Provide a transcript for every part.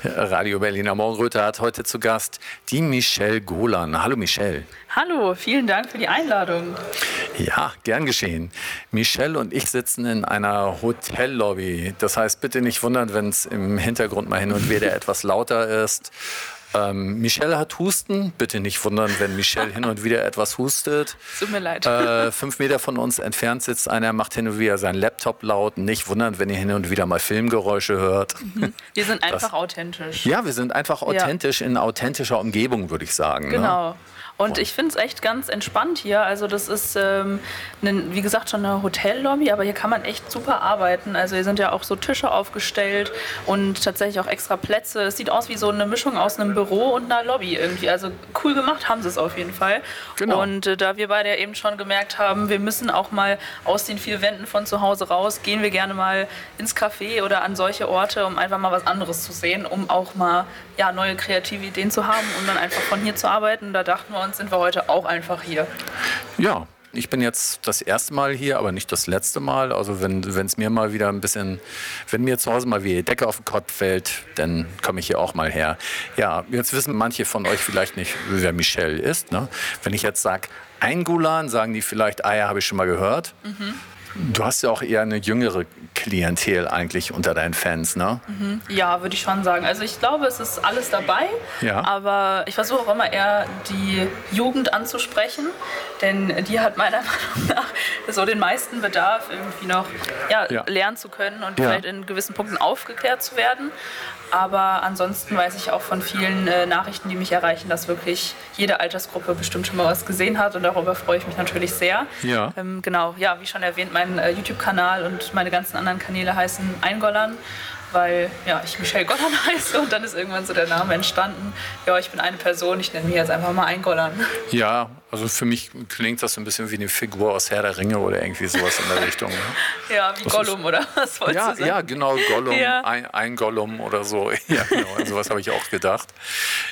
Radio Berliner Morgenröte hat heute zu Gast die Michelle Golan. Hallo Michelle. Hallo, vielen Dank für die Einladung. Ja, gern geschehen. Michelle und ich sitzen in einer Hotellobby. Das heißt, bitte nicht wundern, wenn es im Hintergrund mal hin und wieder etwas lauter ist. Ähm, Michelle hat Husten. Bitte nicht wundern, wenn Michelle hin und wieder etwas hustet. Tut mir leid. Äh, fünf Meter von uns entfernt sitzt einer, macht hin und wieder seinen Laptop laut. Nicht wundern, wenn ihr hin und wieder mal Filmgeräusche hört. Mhm. Wir sind einfach das, authentisch. Ja, wir sind einfach authentisch ja. in authentischer Umgebung, würde ich sagen. Ne? Genau. Ne? Und ich finde es echt ganz entspannt hier. Also das ist, ähm, ne, wie gesagt, schon eine Hotellobby, aber hier kann man echt super arbeiten. Also hier sind ja auch so Tische aufgestellt und tatsächlich auch extra Plätze. Es sieht aus wie so eine Mischung aus einem Büro und einer Lobby irgendwie. Also cool gemacht haben sie es auf jeden Fall. Genau. Und äh, da wir beide ja eben schon gemerkt haben, wir müssen auch mal aus den vier Wänden von zu Hause raus, gehen wir gerne mal ins Café oder an solche Orte, um einfach mal was anderes zu sehen, um auch mal ja, neue kreative Ideen zu haben und dann einfach von hier zu arbeiten. Da dachten wir uns, sind wir heute auch einfach hier. Ja, ich bin jetzt das erste Mal hier, aber nicht das letzte Mal. Also wenn es mir mal wieder ein bisschen, wenn mir zu Hause mal wie die Decke auf den Kopf fällt, dann komme ich hier auch mal her. Ja, jetzt wissen manche von euch vielleicht nicht, wer Michelle ist. Ne? Wenn ich jetzt sage, ein Gulan, sagen die vielleicht, ah ja, habe ich schon mal gehört. Mhm. Du hast ja auch eher eine jüngere Klientel eigentlich unter deinen Fans, ne? Mhm. Ja, würde ich schon sagen. Also ich glaube, es ist alles dabei, ja. aber ich versuche auch immer eher die Jugend anzusprechen, denn die hat meiner Meinung nach so den meisten Bedarf, irgendwie noch ja, ja. lernen zu können und vielleicht in gewissen Punkten aufgeklärt zu werden. Aber ansonsten weiß ich auch von vielen äh, Nachrichten, die mich erreichen, dass wirklich jede Altersgruppe bestimmt schon mal was gesehen hat und darüber freue ich mich natürlich sehr. Ja. Ähm, genau, ja, wie schon erwähnt, mein äh, YouTube-Kanal und meine ganzen anderen Kanäle heißen Eingollern weil ja, ich Michelle Gollern heiße und dann ist irgendwann so der Name entstanden. Ja, ich bin eine Person, ich nenne mich jetzt einfach mal Eingollern. Ja, also für mich klingt das so ein bisschen wie eine Figur aus Herr der Ringe oder irgendwie sowas in der Richtung. Ne? ja, wie das Gollum, ist, oder? Was wolltest ja, du sagen? Ja, genau, Gollum, ja. Ein, ein, Gollum oder so. Ja, genau, sowas habe ich auch gedacht.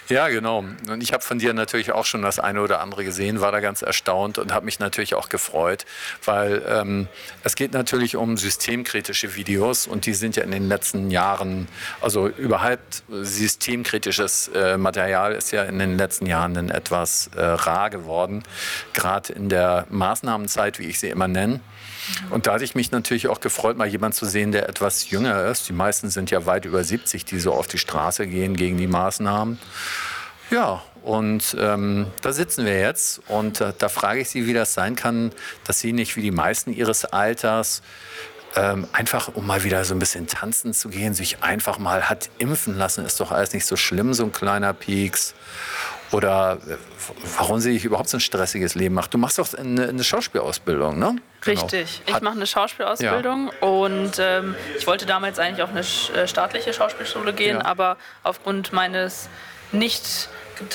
Ja, genau. Und ich habe von dir natürlich auch schon das eine oder andere gesehen, war da ganz erstaunt und habe mich natürlich auch gefreut, weil ähm, es geht natürlich um systemkritische Videos und die sind ja in den letzten Jahren, also überhaupt systemkritisches äh, Material ist ja in den letzten Jahren etwas äh, rar geworden geworden, gerade in der Maßnahmenzeit, wie ich sie immer nenne. Und da hatte ich mich natürlich auch gefreut, mal jemanden zu sehen, der etwas jünger ist. Die meisten sind ja weit über 70, die so auf die Straße gehen gegen die Maßnahmen. Ja, und ähm, da sitzen wir jetzt und äh, da frage ich Sie, wie das sein kann, dass Sie nicht wie die meisten Ihres Alters ähm, einfach, um mal wieder so ein bisschen tanzen zu gehen, sich einfach mal hat impfen lassen, ist doch alles nicht so schlimm, so ein kleiner Pieks. Oder äh, warum sie überhaupt so ein stressiges Leben macht. Du machst doch eine, eine Schauspielausbildung, ne? Genau. Richtig. Ich mache eine Schauspielausbildung ja. und ähm, ich wollte damals eigentlich auf eine äh, staatliche Schauspielschule gehen, ja. aber aufgrund meines nicht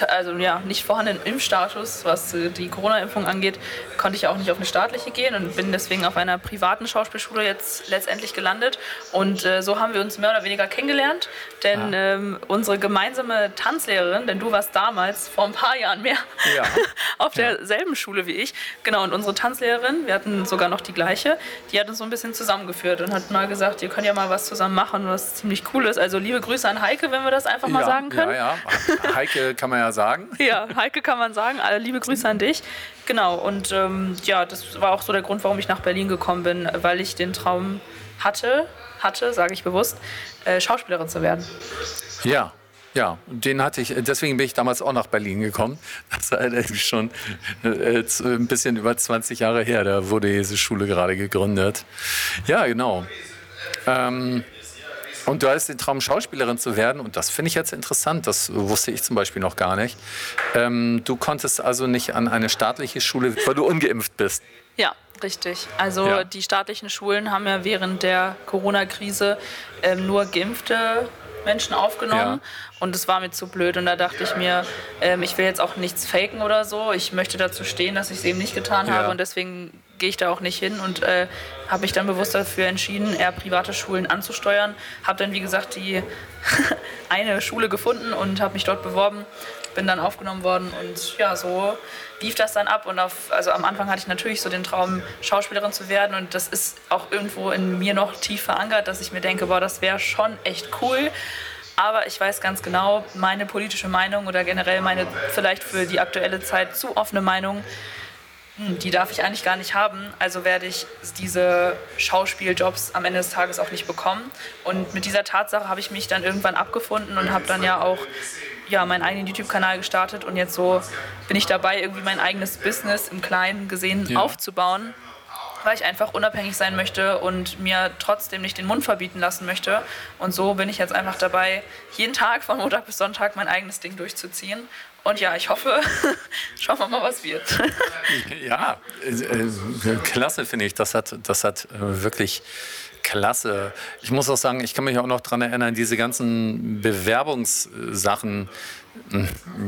also ja, nicht vorhandenen Impfstatus, was äh, die Corona-Impfung angeht, konnte ich auch nicht auf eine staatliche gehen und bin deswegen auf einer privaten Schauspielschule jetzt letztendlich gelandet. Und äh, so haben wir uns mehr oder weniger kennengelernt, denn ah. ähm, unsere gemeinsame Tanzlehrerin, denn du warst damals vor ein paar Jahren mehr ja. auf derselben ja. Schule wie ich, genau, und unsere Tanzlehrerin, wir hatten sogar noch die gleiche, die hat uns so ein bisschen zusammengeführt und hat mal gesagt, ihr könnt ja mal was zusammen machen, was ziemlich cool ist. Also liebe Grüße an Heike, wenn wir das einfach mal ja, sagen können. Ja, ja. Heike kann man ja sagen. Ja, Heike kann man sagen. Alle liebe Grüße an dich. Genau, und ähm, ja, das war auch so der Grund, warum ich nach Berlin gekommen bin, weil ich den Traum hatte, hatte, sage ich bewusst, äh, Schauspielerin zu werden. Ja, ja, den hatte ich, deswegen bin ich damals auch nach Berlin gekommen. Das ist schon äh, ein bisschen über 20 Jahre her, da wurde diese Schule gerade gegründet. Ja, genau. Ähm, und du hast den Traum, Schauspielerin zu werden. Und das finde ich jetzt interessant. Das wusste ich zum Beispiel noch gar nicht. Ähm, du konntest also nicht an eine staatliche Schule, weil du ungeimpft bist. Ja, richtig. Also ja. die staatlichen Schulen haben ja während der Corona-Krise ähm, nur Geimpfte Menschen aufgenommen ja. und es war mir zu blöd. Und da dachte ich mir, ähm, ich will jetzt auch nichts faken oder so. Ich möchte dazu stehen, dass ich es eben nicht getan ja. habe und deswegen gehe ich da auch nicht hin und äh, habe mich dann bewusst dafür entschieden, eher private Schulen anzusteuern. Habe dann, wie gesagt, die eine Schule gefunden und habe mich dort beworben bin dann aufgenommen worden und ja, so lief das dann ab. Und auf, also am Anfang hatte ich natürlich so den Traum, Schauspielerin zu werden und das ist auch irgendwo in mir noch tief verankert, dass ich mir denke, boah, das wäre schon echt cool. Aber ich weiß ganz genau, meine politische Meinung oder generell meine vielleicht für die aktuelle Zeit zu offene Meinung, die darf ich eigentlich gar nicht haben. Also werde ich diese Schauspieljobs am Ende des Tages auch nicht bekommen. Und mit dieser Tatsache habe ich mich dann irgendwann abgefunden und habe dann ja auch ja, meinen eigenen YouTube-Kanal gestartet und jetzt so bin ich dabei, irgendwie mein eigenes Business im Kleinen gesehen ja. aufzubauen, weil ich einfach unabhängig sein möchte und mir trotzdem nicht den Mund verbieten lassen möchte. Und so bin ich jetzt einfach dabei, jeden Tag von Montag bis Sonntag mein eigenes Ding durchzuziehen. Und ja, ich hoffe, schauen wir mal, was wird. ja, äh, klasse finde ich. Das hat, das hat äh, wirklich klasse. Ich muss auch sagen, ich kann mich auch noch daran erinnern, diese ganzen Bewerbungssachen,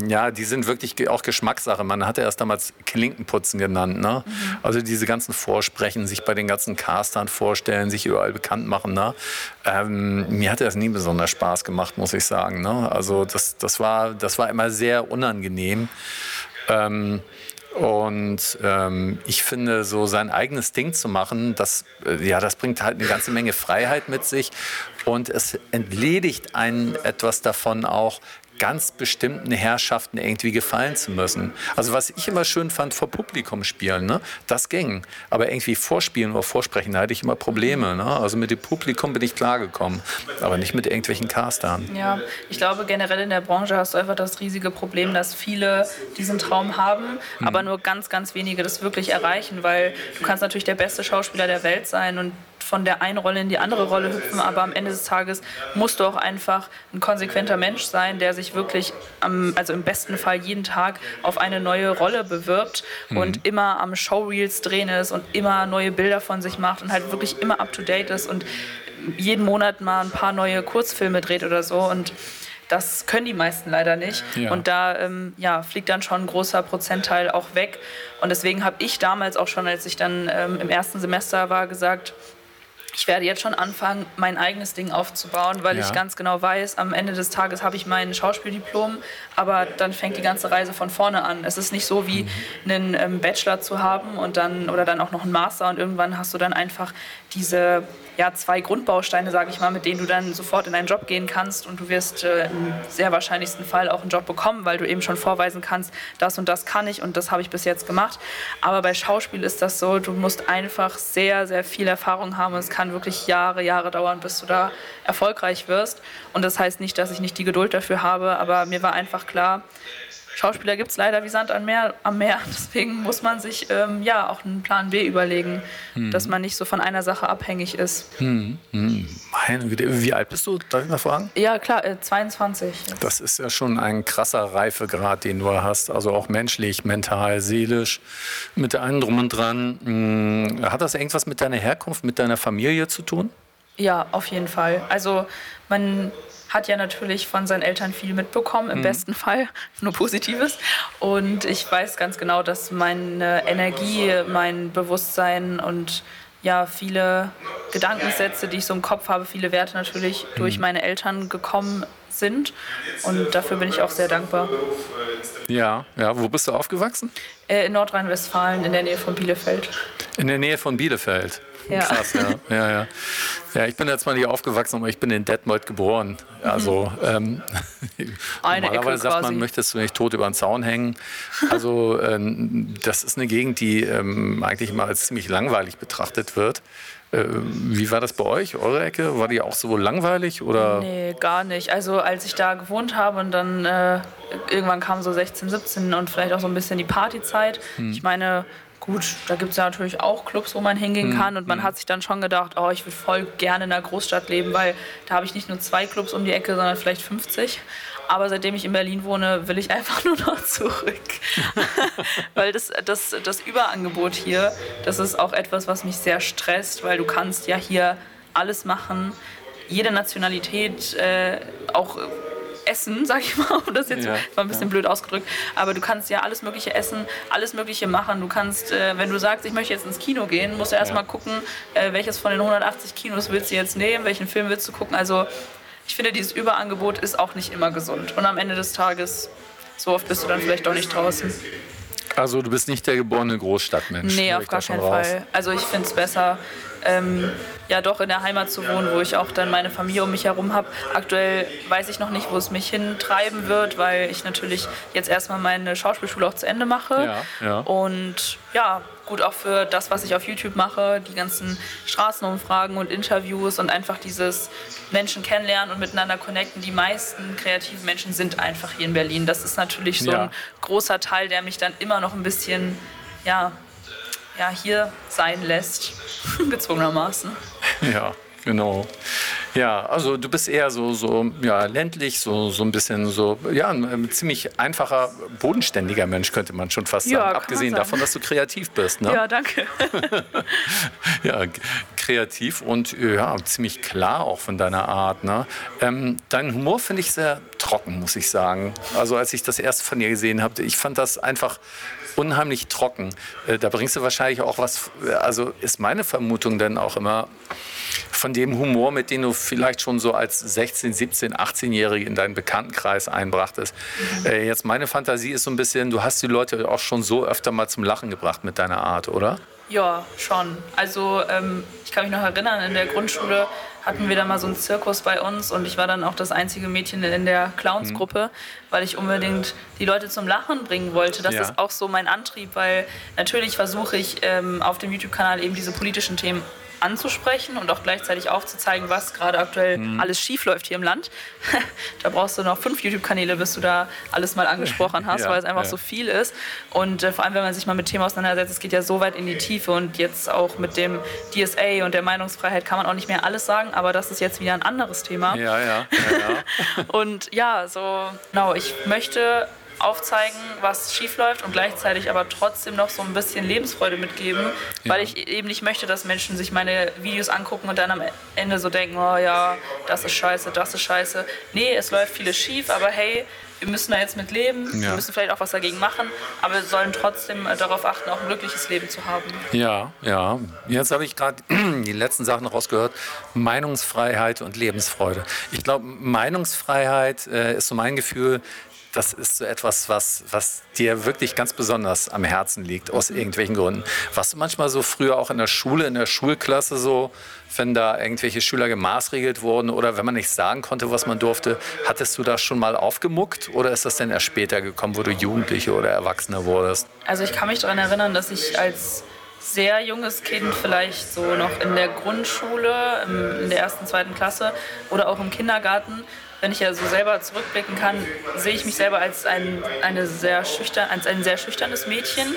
ja, die sind wirklich auch Geschmackssache. Man hatte erst damals Klinkenputzen genannt. Ne? Mhm. Also diese ganzen Vorsprechen, sich bei den ganzen Castern vorstellen, sich überall bekannt machen. Ne? Ähm, mir hatte das nie besonders Spaß gemacht, muss ich sagen. Ne? Also das, das, war, das war immer sehr unangenehm. Ähm, und ähm, ich finde, so sein eigenes Ding zu machen, das, äh, ja, das bringt halt eine ganze Menge Freiheit mit sich. Und es entledigt einen etwas davon auch, ganz bestimmten Herrschaften irgendwie gefallen zu müssen. Also was ich immer schön fand, vor Publikum spielen, ne? das ging. Aber irgendwie vorspielen oder vorsprechen, da hatte ich immer Probleme. Ne? Also mit dem Publikum bin ich klargekommen, aber nicht mit irgendwelchen Castern. Ja, ich glaube generell in der Branche hast du einfach das riesige Problem, dass viele diesen Traum haben, hm. aber nur ganz, ganz wenige das wirklich erreichen, weil du kannst natürlich der beste Schauspieler der Welt sein und von der einen Rolle in die andere Rolle hüpfen, aber am Ende des Tages musst du auch einfach ein konsequenter Mensch sein, der sich wirklich, am, also im besten Fall jeden Tag auf eine neue Rolle bewirbt mhm. und immer am Showreels drehen ist und immer neue Bilder von sich macht und halt wirklich immer up to date ist und jeden Monat mal ein paar neue Kurzfilme dreht oder so und das können die meisten leider nicht. Ja. Und da ähm, ja, fliegt dann schon ein großer Prozentteil auch weg. Und deswegen habe ich damals auch schon, als ich dann ähm, im ersten Semester war, gesagt, ich werde jetzt schon anfangen, mein eigenes Ding aufzubauen, weil ja. ich ganz genau weiß, am Ende des Tages habe ich mein Schauspieldiplom, aber dann fängt die ganze Reise von vorne an. Es ist nicht so wie mhm. einen ähm, Bachelor zu haben und dann oder dann auch noch einen Master und irgendwann hast du dann einfach diese ja, zwei Grundbausteine, sage ich mal, mit denen du dann sofort in einen Job gehen kannst und du wirst äh, im sehr wahrscheinlichsten Fall auch einen Job bekommen, weil du eben schon vorweisen kannst, das und das kann ich und das habe ich bis jetzt gemacht. Aber bei Schauspiel ist das so, du musst einfach sehr, sehr viel Erfahrung haben. Es kann wirklich Jahre, Jahre dauern, bis du da erfolgreich wirst. Und das heißt nicht, dass ich nicht die Geduld dafür habe, aber mir war einfach klar, Schauspieler gibt es leider wie Sand am Meer, am Meer. Deswegen muss man sich ähm, ja auch einen Plan B überlegen, hm. dass man nicht so von einer Sache abhängig ist. Hm. Hm. Wie alt bist du? Darf ich mal fragen? Ja, klar, äh, 22. Das ist ja schon ein krasser Reifegrad, den du hast. Also auch menschlich, mental, seelisch, mit allem drum und dran. Hm, hat das irgendwas mit deiner Herkunft, mit deiner Familie zu tun? Ja, auf jeden Fall. Also man hat ja natürlich von seinen Eltern viel mitbekommen, im mhm. besten Fall nur Positives. Und ich weiß ganz genau, dass meine Energie, mein Bewusstsein und ja, viele Gedankensätze, die ich so im Kopf habe, viele Werte natürlich mhm. durch meine Eltern gekommen sind. Und dafür bin ich auch sehr dankbar. Ja, ja. Wo bist du aufgewachsen? Äh, in Nordrhein-Westfalen, in der Nähe von Bielefeld. In der Nähe von Bielefeld. Ja. Krass, ja. ja, ja. Ja, ich bin jetzt mal nicht aufgewachsen, aber ich bin in Detmold geboren. Also ähm, normalerweise sagt man, möchtest du nicht tot über den Zaun hängen. Also ähm, das ist eine Gegend, die ähm, eigentlich mal als ziemlich langweilig betrachtet wird. Äh, wie war das bei euch, eure Ecke? War die auch so langweilig? Oder? Nee, gar nicht. Also als ich da gewohnt habe und dann äh, irgendwann kam so 16, 17 und vielleicht auch so ein bisschen die Partyzeit. Hm. Ich meine, Gut, da gibt es ja natürlich auch Clubs, wo man hingehen hm, kann und man hm. hat sich dann schon gedacht, oh, ich würde voll gerne in einer Großstadt leben, weil da habe ich nicht nur zwei Clubs um die Ecke, sondern vielleicht 50. Aber seitdem ich in Berlin wohne, will ich einfach nur noch zurück. weil das, das, das Überangebot hier, das ist auch etwas, was mich sehr stresst, weil du kannst ja hier alles machen jede Nationalität äh, auch essen, sag ich mal, das jetzt ja, war ein bisschen ja. blöd ausgedrückt, aber du kannst ja alles Mögliche essen, alles Mögliche machen. Du kannst, äh, wenn du sagst, ich möchte jetzt ins Kino gehen, musst du erstmal ja. gucken, äh, welches von den 180 Kinos willst du jetzt nehmen, welchen Film willst du gucken. Also ich finde, dieses Überangebot ist auch nicht immer gesund. Und am Ende des Tages, so oft bist du dann vielleicht doch nicht draußen. Also du bist nicht der geborene Großstadtmensch. Nee, auf gar keinen Fall. Also ich finde es besser, ähm, ja doch in der Heimat zu wohnen, wo ich auch dann meine Familie um mich herum habe. Aktuell weiß ich noch nicht, wo es mich hintreiben wird, weil ich natürlich jetzt erstmal meine Schauspielschule auch zu Ende mache. Ja, ja. Und ja, gut auch für das, was ich auf YouTube mache, die ganzen Straßenumfragen und Interviews und einfach dieses Menschen kennenlernen und miteinander connecten. Die meisten kreativen Menschen sind einfach hier in Berlin. Das ist natürlich so ja. ein großer Teil, der mich dann immer noch ein bisschen ja, ja, hier sein lässt, gezwungenermaßen. Ja, genau. Ja, also du bist eher so, so ja, ländlich, so, so ein bisschen so, ja, ein ziemlich einfacher, bodenständiger Mensch, könnte man schon fast sagen. Ja, Abgesehen davon, dass du kreativ bist. Ne? Ja, danke. ja, kreativ und ja, ziemlich klar auch von deiner Art. Ne? Ähm, dein Humor finde ich sehr trocken, muss ich sagen. Also als ich das erste von dir gesehen habe, ich fand das einfach unheimlich trocken. Äh, da bringst du wahrscheinlich auch was, also ist meine Vermutung dann auch immer von dem Humor, mit dem du vielleicht schon so als 16, 17, 18-Jährige in deinen Bekanntenkreis einbrachtest. Mhm. Äh, jetzt meine Fantasie ist so ein bisschen, du hast die Leute auch schon so öfter mal zum Lachen gebracht mit deiner Art, oder? Ja, schon. Also ähm, ich kann mich noch erinnern, in der Grundschule hatten wir da mal so einen Zirkus bei uns und ich war dann auch das einzige Mädchen in der Clownsgruppe, mhm. weil ich unbedingt die Leute zum Lachen bringen wollte. Das ja. ist auch so mein Antrieb, weil natürlich versuche ich ähm, auf dem YouTube-Kanal eben diese politischen Themen anzusprechen und auch gleichzeitig aufzuzeigen, was gerade aktuell mhm. alles schief läuft hier im Land. da brauchst du noch fünf YouTube-Kanäle, bis du da alles mal angesprochen hast, ja, weil es einfach ja. so viel ist. Und äh, vor allem, wenn man sich mal mit Themen auseinandersetzt, es geht ja so weit in die Tiefe und jetzt auch mit dem DSA und der Meinungsfreiheit kann man auch nicht mehr alles sagen, aber das ist jetzt wieder ein anderes Thema. Ja, ja. ja, und ja, so, genau, ich möchte aufzeigen, was schief läuft und gleichzeitig aber trotzdem noch so ein bisschen Lebensfreude mitgeben, ja. weil ich eben nicht möchte, dass Menschen sich meine Videos angucken und dann am Ende so denken, oh ja, das ist scheiße, das ist scheiße. Nee, es läuft vieles schief, aber hey, wir müssen da jetzt mit leben, ja. wir müssen vielleicht auch was dagegen machen, aber wir sollen trotzdem äh, darauf achten, auch ein glückliches Leben zu haben. Ja, ja. Jetzt habe ich gerade die letzten Sachen rausgehört. Meinungsfreiheit und Lebensfreude. Ich glaube, Meinungsfreiheit äh, ist so mein Gefühl, das ist so etwas, was, was dir wirklich ganz besonders am Herzen liegt, aus irgendwelchen Gründen. Warst du manchmal so früher auch in der Schule, in der Schulklasse so, wenn da irgendwelche Schüler gemaßregelt wurden oder wenn man nicht sagen konnte, was man durfte, hattest du das schon mal aufgemuckt oder ist das denn erst später gekommen, wo du Jugendliche oder Erwachsener wurdest? Also ich kann mich daran erinnern, dass ich als sehr junges Kind, vielleicht so noch in der Grundschule, in der ersten, zweiten Klasse oder auch im Kindergarten, wenn ich ja so selber zurückblicken kann, sehe ich mich selber als ein, eine sehr schüchtern, als ein sehr schüchternes Mädchen.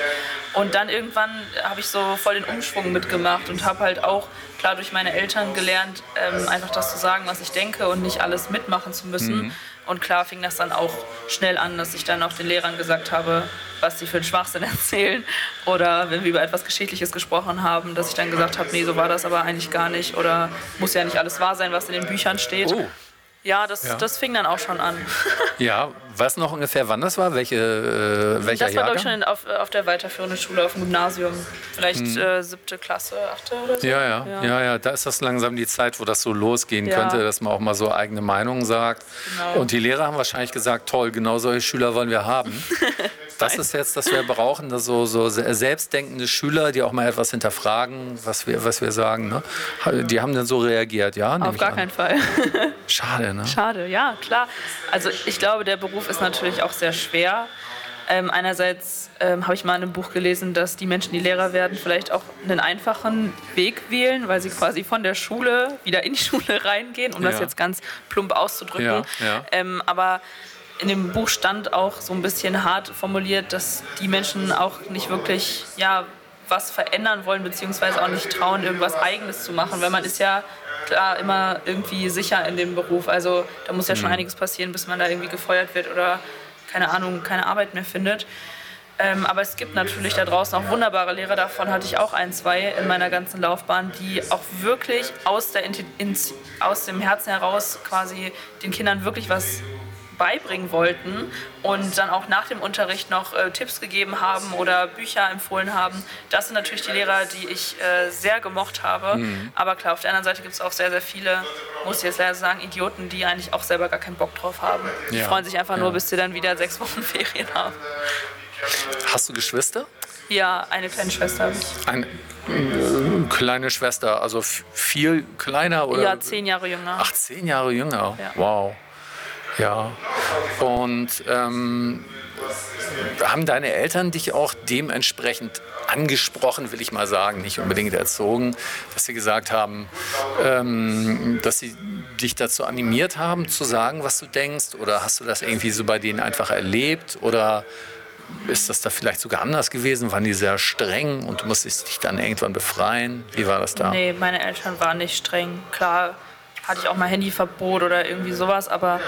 Und dann irgendwann habe ich so voll den Umschwung mitgemacht und habe halt auch klar durch meine Eltern gelernt, ähm, einfach das zu sagen, was ich denke und nicht alles mitmachen zu müssen. Mhm. Und klar fing das dann auch schnell an, dass ich dann auch den Lehrern gesagt habe, was sie für einen Schwachsinn erzählen. Oder wenn wir über etwas Geschichtliches gesprochen haben, dass ich dann gesagt habe, nee, so war das aber eigentlich gar nicht. Oder muss ja nicht alles wahr sein, was in den Büchern steht. Oh. Ja, das, ja. das fing dann auch schon an. ja, was noch ungefähr, wann das war? Welche, äh, welcher Das war, glaube ich, schon auf, auf der weiterführenden Schule, auf dem Gymnasium. Vielleicht hm. äh, siebte Klasse, achte oder so. Ja, ja, ja, ja, ja. Da ist das langsam die Zeit, wo das so losgehen ja. könnte, dass man auch mal so eigene Meinungen sagt. Genau. Und die Lehrer haben wahrscheinlich gesagt, toll, genau solche Schüler wollen wir haben. das ist jetzt, dass wir brauchen, dass so, so selbstdenkende Schüler, die auch mal etwas hinterfragen, was wir, was wir sagen. Ne? Die haben dann so reagiert, ja? Auf gar keinen Fall. Schade, ne? Schade, ja, klar. Also ich glaube, der Beruf ist natürlich auch sehr schwer. Ähm, einerseits ähm, habe ich mal in einem Buch gelesen, dass die Menschen, die Lehrer werden, vielleicht auch einen einfachen Weg wählen, weil sie quasi von der Schule wieder in die Schule reingehen, um ja. das jetzt ganz plump auszudrücken. Ja, ja. Ähm, aber in dem Buch stand auch so ein bisschen hart formuliert, dass die Menschen auch nicht wirklich ja, was verändern wollen, beziehungsweise auch nicht trauen, irgendwas Eigenes zu machen, weil man ist ja klar immer irgendwie sicher in dem Beruf. Also da muss ja schon mhm. einiges passieren, bis man da irgendwie gefeuert wird oder keine Ahnung, keine Arbeit mehr findet. Ähm, aber es gibt natürlich da draußen auch wunderbare Lehrer, davon hatte ich auch ein, zwei in meiner ganzen Laufbahn, die auch wirklich aus, der, aus dem Herzen heraus quasi den Kindern wirklich was beibringen wollten und dann auch nach dem Unterricht noch äh, Tipps gegeben haben oder Bücher empfohlen haben. Das sind natürlich die Lehrer, die ich äh, sehr gemocht habe. Mhm. Aber klar, auf der anderen Seite gibt es auch sehr, sehr viele, muss ich jetzt leider sagen, Idioten, die eigentlich auch selber gar keinen Bock drauf haben. Die freuen sich einfach ja. nur, bis sie dann wieder sechs Wochen Ferien haben. Hast du Geschwister? Ja, eine kleine Schwester habe ich. Eine äh, kleine Schwester, also viel kleiner oder? Ja, zehn Jahre jünger. Ach, zehn Jahre jünger. Ja. Wow. Ja. Und ähm, haben deine Eltern dich auch dementsprechend angesprochen, will ich mal sagen, nicht unbedingt erzogen, dass sie gesagt haben, ähm, dass sie dich dazu animiert haben, zu sagen, was du denkst? Oder hast du das irgendwie so bei denen einfach erlebt? Oder ist das da vielleicht sogar anders gewesen? Waren die sehr streng und du musstest dich dann irgendwann befreien? Wie war das da? Nee, meine Eltern waren nicht streng. Klar hatte ich auch mal Handyverbot oder irgendwie sowas, aber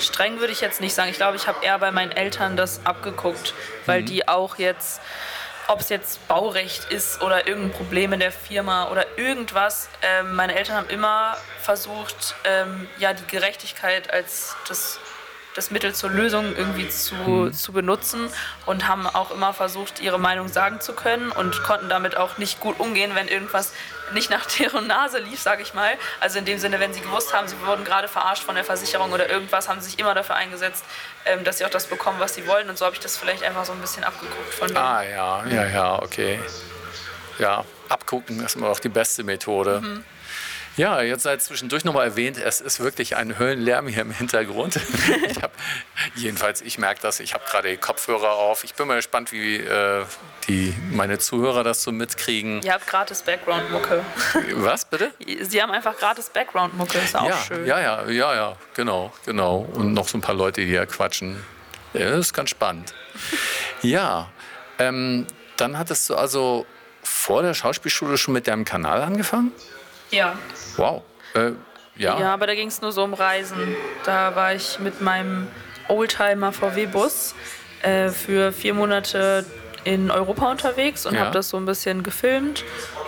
streng würde ich jetzt nicht sagen. Ich glaube, ich habe eher bei meinen Eltern das abgeguckt, weil mhm. die auch jetzt ob es jetzt Baurecht ist oder irgendein Problem in der Firma oder irgendwas. Ähm, meine Eltern haben immer versucht, ähm, ja, die Gerechtigkeit als das das Mittel zur Lösung irgendwie zu, mhm. zu benutzen und haben auch immer versucht, ihre Meinung sagen zu können und konnten damit auch nicht gut umgehen, wenn irgendwas nicht nach deren Nase lief, sage ich mal. Also in dem Sinne, wenn sie gewusst haben, sie wurden gerade verarscht von der Versicherung oder irgendwas, haben sie sich immer dafür eingesetzt, ähm, dass sie auch das bekommen, was sie wollen. Und so habe ich das vielleicht einfach so ein bisschen abgeguckt von denen. Ah ja, ja, ja, okay. Ja, abgucken ist immer auch die beste Methode. Mhm. Ja, jetzt sei zwischendurch nochmal erwähnt, es ist wirklich ein Höllenlärm hier im Hintergrund. ich hab, jedenfalls, ich merke das, ich habe gerade Kopfhörer auf. Ich bin mal gespannt, wie äh, die, meine Zuhörer das so mitkriegen. Ihr habt gratis Background-Mucke. Was, bitte? Sie haben einfach gratis Background-Mucke, ist auch ja, schön. Ja, ja, ja, ja, genau, genau. Und noch so ein paar Leute, die hier quatschen. Ja, das ist ganz spannend. ja, ähm, dann hattest du also vor der Schauspielschule schon mit deinem Kanal angefangen? Ja. Wow. Äh, ja. ja, aber da ging es nur so um Reisen. Da war ich mit meinem Oldtimer VW-Bus äh, für vier Monate in Europa unterwegs und ja. habe das so ein bisschen gefilmt,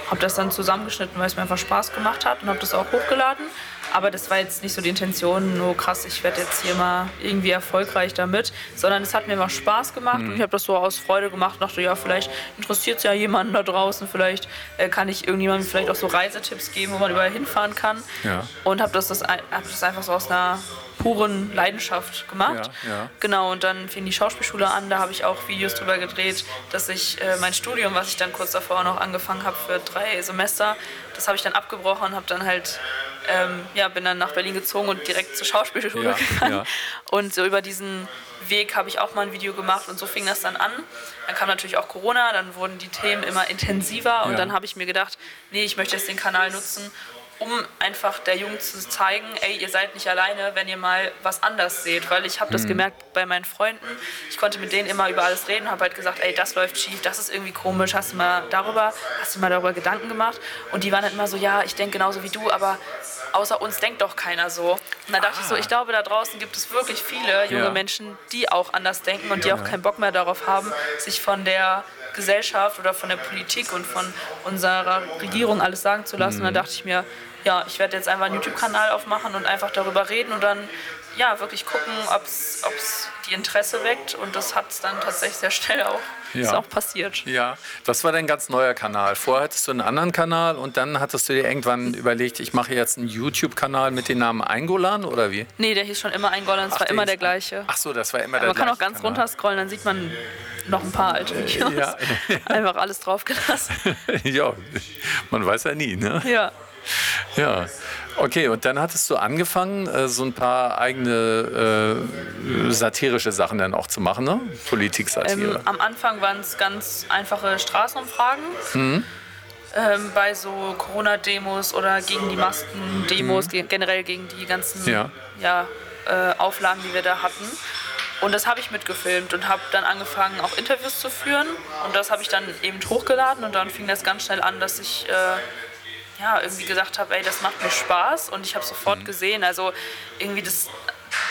habe das dann zusammengeschnitten, weil es mir einfach Spaß gemacht hat und habe das auch hochgeladen. Aber das war jetzt nicht so die Intention, nur krass, ich werde jetzt hier mal irgendwie erfolgreich damit, sondern es hat mir immer Spaß gemacht mhm. und ich habe das so aus Freude gemacht. Dachte, ja, vielleicht interessiert es ja jemanden da draußen, vielleicht äh, kann ich irgendjemandem vielleicht auch so Reisetipps geben, wo man überall hinfahren kann. Ja. Und habe das, das, hab das einfach so aus einer puren Leidenschaft gemacht. Ja, ja. Genau, und dann fing die Schauspielschule an, da habe ich auch Videos drüber gedreht, dass ich äh, mein Studium, was ich dann kurz davor noch angefangen habe für drei Semester, das habe ich dann abgebrochen und habe dann halt ähm, ja, bin dann nach Berlin gezogen und direkt zur Schauspielschule ja, gegangen. Ja. Und so über diesen Weg habe ich auch mal ein Video gemacht und so fing das dann an. Dann kam natürlich auch Corona, dann wurden die Themen immer intensiver und ja. dann habe ich mir gedacht, nee, ich möchte jetzt den Kanal nutzen, um einfach der Jugend zu zeigen, ey, ihr seid nicht alleine, wenn ihr mal was anders seht. Weil ich habe das mhm. gemerkt bei meinen Freunden. Ich konnte mit denen immer über alles reden, habe halt gesagt, ey, das läuft schief, das ist irgendwie komisch, hast du mal darüber, hast du mal darüber Gedanken gemacht? Und die waren halt immer so, ja, ich denke genauso wie du, aber außer uns denkt doch keiner so. Und da dachte ah. ich so, ah. ich glaube, da draußen gibt es wirklich viele junge ja. Menschen, die auch anders denken und die auch keinen Bock mehr darauf haben, sich von der Gesellschaft oder von der Politik und von unserer Regierung alles sagen zu lassen. Mhm. Und da dachte ich mir, ja, ich werde jetzt einfach einen YouTube-Kanal aufmachen und einfach darüber reden und dann ja, wirklich gucken, ob es die Interesse weckt. Und das hat es dann tatsächlich sehr schnell auch, ja. ist auch passiert. Ja, das war dein ganz neuer Kanal. Vorher hattest du einen anderen Kanal und dann hattest du dir irgendwann überlegt, ich mache jetzt einen YouTube-Kanal mit dem Namen Eingolan oder wie? Nee, der hieß schon immer Eingolan, es war immer der gleiche. Ach so, das war immer der gleiche. Man kann auch ganz Kanal. runterscrollen, dann sieht man noch ein paar alte Videos. Ja. Einfach alles draufgelassen. ja, man weiß ja nie, ne? Ja. Ja, okay, und dann hattest du angefangen, äh, so ein paar eigene äh, satirische Sachen dann auch zu machen, ne? Politik-Satire. Ähm, am Anfang waren es ganz einfache Straßenumfragen. Mhm. Ähm, bei so Corona-Demos oder gegen die Masken-Demos, mhm. generell gegen die ganzen ja. Ja, äh, Auflagen, die wir da hatten. Und das habe ich mitgefilmt und habe dann angefangen, auch Interviews zu führen. Und das habe ich dann eben hochgeladen und dann fing das ganz schnell an, dass ich äh, ja, irgendwie gesagt habe, ey, das macht mir Spaß und ich habe sofort mhm. gesehen, also irgendwie das,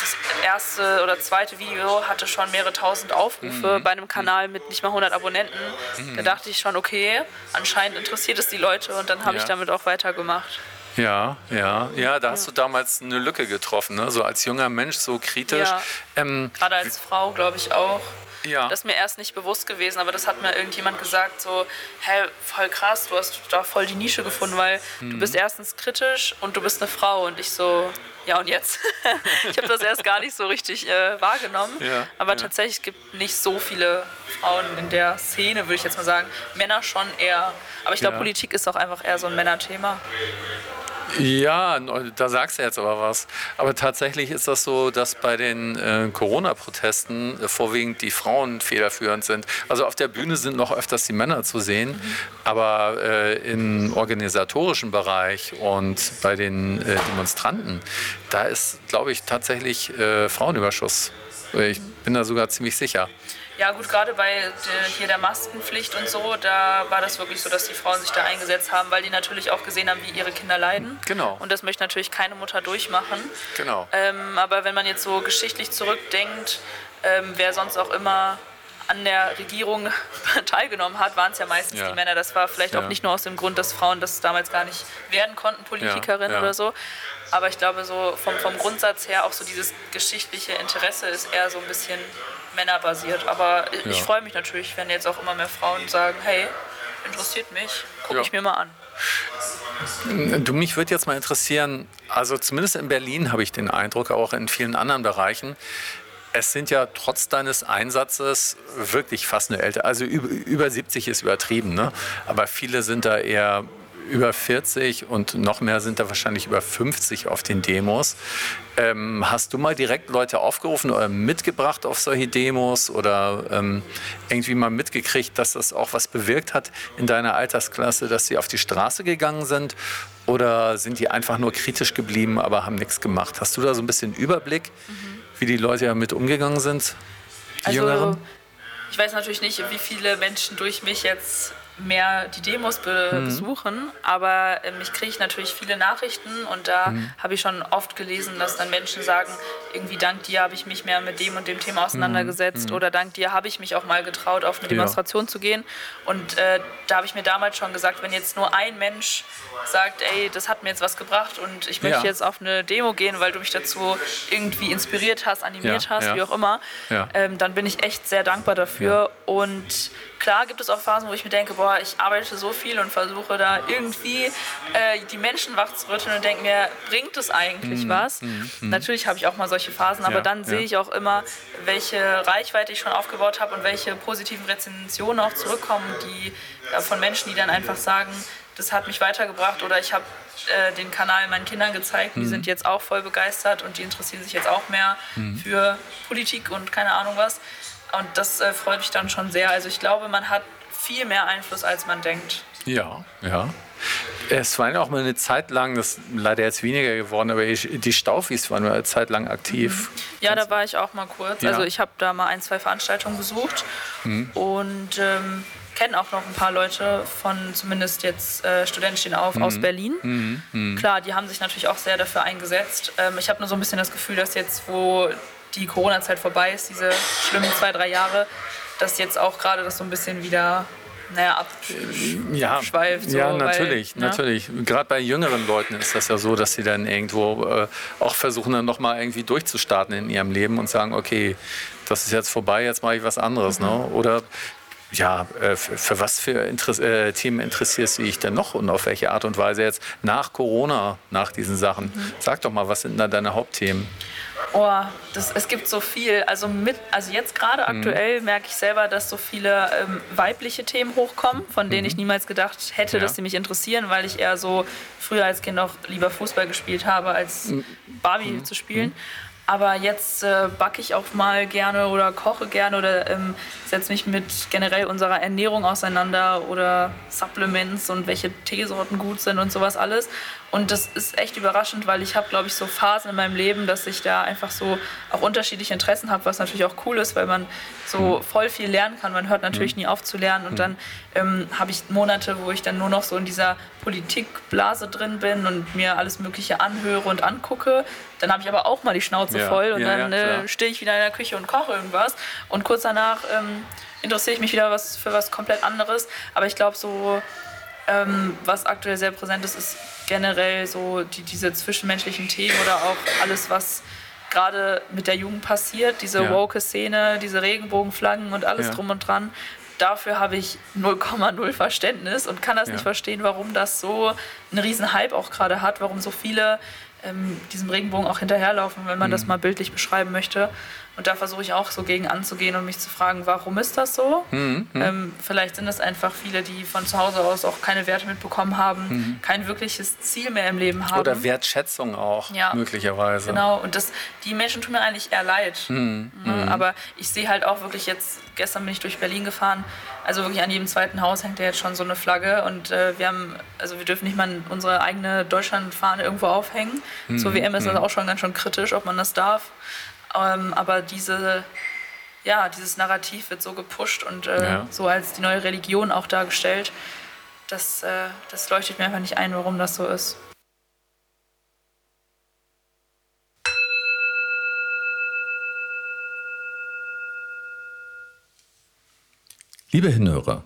das erste oder zweite Video hatte schon mehrere tausend Aufrufe mhm. bei einem Kanal mit nicht mal 100 Abonnenten. Mhm. Da dachte ich schon, okay, anscheinend interessiert es die Leute und dann habe ja. ich damit auch weitergemacht. Ja, ja, ja, da hast du damals eine Lücke getroffen, ne? so als junger Mensch, so kritisch. Ja. Ähm, Gerade als Frau, glaube ich auch. Ja. Das ist mir erst nicht bewusst gewesen, aber das hat mir irgendjemand gesagt, so, hä, voll krass, du hast da voll die Nische gefunden, weil mhm. du bist erstens kritisch und du bist eine Frau und ich so, ja und jetzt? ich habe das erst gar nicht so richtig äh, wahrgenommen, ja, aber ja. tatsächlich gibt es nicht so viele Frauen in der Szene, würde ich jetzt mal sagen. Männer schon eher, aber ich glaube. Politik ist auch einfach eher so ein Männerthema. Ja, da sagst du jetzt aber was. Aber tatsächlich ist das so, dass bei den äh, Corona-Protesten äh, vorwiegend die Frauen federführend sind. Also auf der Bühne sind noch öfters die Männer zu sehen, aber äh, im organisatorischen Bereich und bei den äh, Demonstranten, da ist, glaube ich, tatsächlich äh, Frauenüberschuss. Ich bin da sogar ziemlich sicher. Ja gut, gerade bei der, hier der Maskenpflicht und so, da war das wirklich so, dass die Frauen sich da eingesetzt haben, weil die natürlich auch gesehen haben, wie ihre Kinder leiden. Genau. Und das möchte natürlich keine Mutter durchmachen. Genau. Ähm, aber wenn man jetzt so geschichtlich zurückdenkt, ähm, wer sonst auch immer an der Regierung teilgenommen hat, waren es ja meistens ja. die Männer. Das war vielleicht ja. auch nicht nur aus dem Grund, dass Frauen das damals gar nicht werden konnten, Politikerinnen ja. oder so. Aber ich glaube, so vom, vom Grundsatz her auch so dieses geschichtliche Interesse ist eher so ein bisschen männerbasiert. Aber ich, ja. ich freue mich natürlich, wenn jetzt auch immer mehr Frauen sagen, hey, interessiert mich, gucke ja. ich mir mal an. Du, mich würde jetzt mal interessieren, also zumindest in Berlin habe ich den Eindruck, auch in vielen anderen Bereichen, es sind ja trotz deines Einsatzes wirklich fast eine ältere, also über, über 70 ist übertrieben, ne? aber viele sind da eher über 40 und noch mehr sind da wahrscheinlich über 50 auf den Demos. Ähm, hast du mal direkt Leute aufgerufen oder mitgebracht auf solche Demos oder ähm, irgendwie mal mitgekriegt, dass das auch was bewirkt hat in deiner Altersklasse, dass sie auf die Straße gegangen sind? Oder sind die einfach nur kritisch geblieben, aber haben nichts gemacht? Hast du da so ein bisschen Überblick, mhm. wie die Leute damit umgegangen sind? Die also, Jüngeren? Ich weiß natürlich nicht, wie viele Menschen durch mich jetzt mehr die Demos be mhm. besuchen, aber ähm, ich kriege natürlich viele Nachrichten und da mhm. habe ich schon oft gelesen, dass dann Menschen sagen, irgendwie dank dir habe ich mich mehr mit dem und dem Thema auseinandergesetzt mhm. oder dank dir habe ich mich auch mal getraut, auf eine Demonstration ja. zu gehen. Und äh, da habe ich mir damals schon gesagt, wenn jetzt nur ein Mensch sagt, ey, das hat mir jetzt was gebracht und ich möchte ja. jetzt auf eine Demo gehen, weil du mich dazu irgendwie inspiriert hast, animiert ja, hast, wie auch immer, ähm, dann bin ich echt sehr dankbar dafür und Klar gibt es auch Phasen, wo ich mir denke, boah, ich arbeite so viel und versuche da irgendwie äh, die Menschen wach zu rütteln und denke mir, bringt es eigentlich mhm. was? Mhm. mhm. Natürlich habe ich auch mal solche Phasen, aber ja, dann ja. sehe ich auch immer, welche Reichweite ich schon aufgebaut habe und welche positiven Rezensionen auch zurückkommen, die äh, von Menschen, die dann einfach sagen, das hat mich weitergebracht oder ich habe äh, den Kanal meinen Kindern gezeigt, die mhm. sind jetzt auch voll begeistert und die interessieren sich jetzt auch mehr mhm. für Politik und keine Ahnung was. Und das äh, freut mich dann schon sehr. Also ich glaube, man hat viel mehr Einfluss, als man denkt. Ja, ja. Es war ja auch mal eine Zeit lang, das ist leider jetzt weniger geworden, aber die Staufis waren eine Zeit lang aktiv. Mhm. Ja, da war ich auch mal kurz. Ja. Also ich habe da mal ein, zwei Veranstaltungen besucht mhm. und ähm, kenne auch noch ein paar Leute von zumindest jetzt äh, Studenten stehen auf mhm. aus Berlin. Mhm. mhm. Klar, die haben sich natürlich auch sehr dafür eingesetzt. Ähm, ich habe nur so ein bisschen das Gefühl, dass jetzt, wo die Corona-Zeit vorbei ist, diese schlimmen zwei, drei Jahre, dass jetzt auch gerade das so ein bisschen wieder naja, abschweift. Ja, so, ja natürlich, weil, ne? natürlich. Gerade bei jüngeren Leuten ist das ja so, dass sie dann irgendwo äh, auch versuchen, dann nochmal irgendwie durchzustarten in ihrem Leben und sagen, okay, das ist jetzt vorbei, jetzt mache ich was anderes. Ne? Mhm. Ne? Oder ja, äh, für, für, was für Interess äh, Themen interessierst du dich denn noch und auf welche Art und Weise jetzt nach Corona, nach diesen Sachen? Mhm. Sag doch mal, was sind da deine Hauptthemen? Oh, das, es gibt so viel. Also, mit, also jetzt gerade mhm. aktuell merke ich selber, dass so viele ähm, weibliche Themen hochkommen, von denen mhm. ich niemals gedacht hätte, ja. dass sie mich interessieren, weil ich eher so früher als Kind auch lieber Fußball gespielt habe, als mhm. Barbie mhm. zu spielen. Aber jetzt äh, backe ich auch mal gerne oder koche gerne oder ähm, setze mich mit generell unserer Ernährung auseinander oder Supplements und welche Teesorten gut sind und sowas alles. Und das ist echt überraschend, weil ich habe, glaube ich, so Phasen in meinem Leben, dass ich da einfach so auch unterschiedliche Interessen habe, was natürlich auch cool ist, weil man so mhm. voll viel lernen kann. Man hört natürlich mhm. nie auf zu lernen. Und mhm. dann ähm, habe ich Monate, wo ich dann nur noch so in dieser Politikblase drin bin und mir alles Mögliche anhöre und angucke. Dann habe ich aber auch mal die Schnauze ja. voll und ja, dann äh, stehe ich wieder in der Küche und koche irgendwas. Und kurz danach ähm, interessiere ich mich wieder was für was komplett anderes. Aber ich glaube, so ähm, was aktuell sehr präsent ist, ist generell so die, diese zwischenmenschlichen Themen oder auch alles, was gerade mit der Jugend passiert, diese ja. woke Szene, diese Regenbogenflaggen und alles ja. drum und dran. Dafür habe ich 0,0 Verständnis und kann das ja. nicht verstehen, warum das so einen riesen Hype auch gerade hat, warum so viele ähm, diesem Regenbogen auch hinterherlaufen, wenn man mhm. das mal bildlich beschreiben möchte. Und da versuche ich auch so gegen anzugehen und mich zu fragen, warum ist das so? Mhm. mhm. Ähm, vielleicht sind es einfach viele, die von zu Hause aus auch keine Werte mitbekommen haben, mhm. kein wirkliches Ziel mehr im Leben haben. Oder Wertschätzung auch, ja. möglicherweise. Genau, und das, die Menschen tun mir eigentlich eher leid. Mhm. mhm. Aber ich sehe halt auch wirklich jetzt, gestern bin ich durch Berlin gefahren, also wirklich an jedem zweiten Haus hängt ja jetzt schon so eine Flagge und äh, wir haben, also wir dürfen nicht mal unsere eigene Deutschlandfahne irgendwo aufhängen. Mhm. Zur WM ist das auch schon ganz schön kritisch, ob man das darf. Ähm, aber diese, ja, dieses Narrativ wird so gepusht und äh, ja. so als die neue Religion auch dargestellt. Das, äh, das leuchtet mir einfach nicht ein, warum das so ist. Liebe Hinhörer,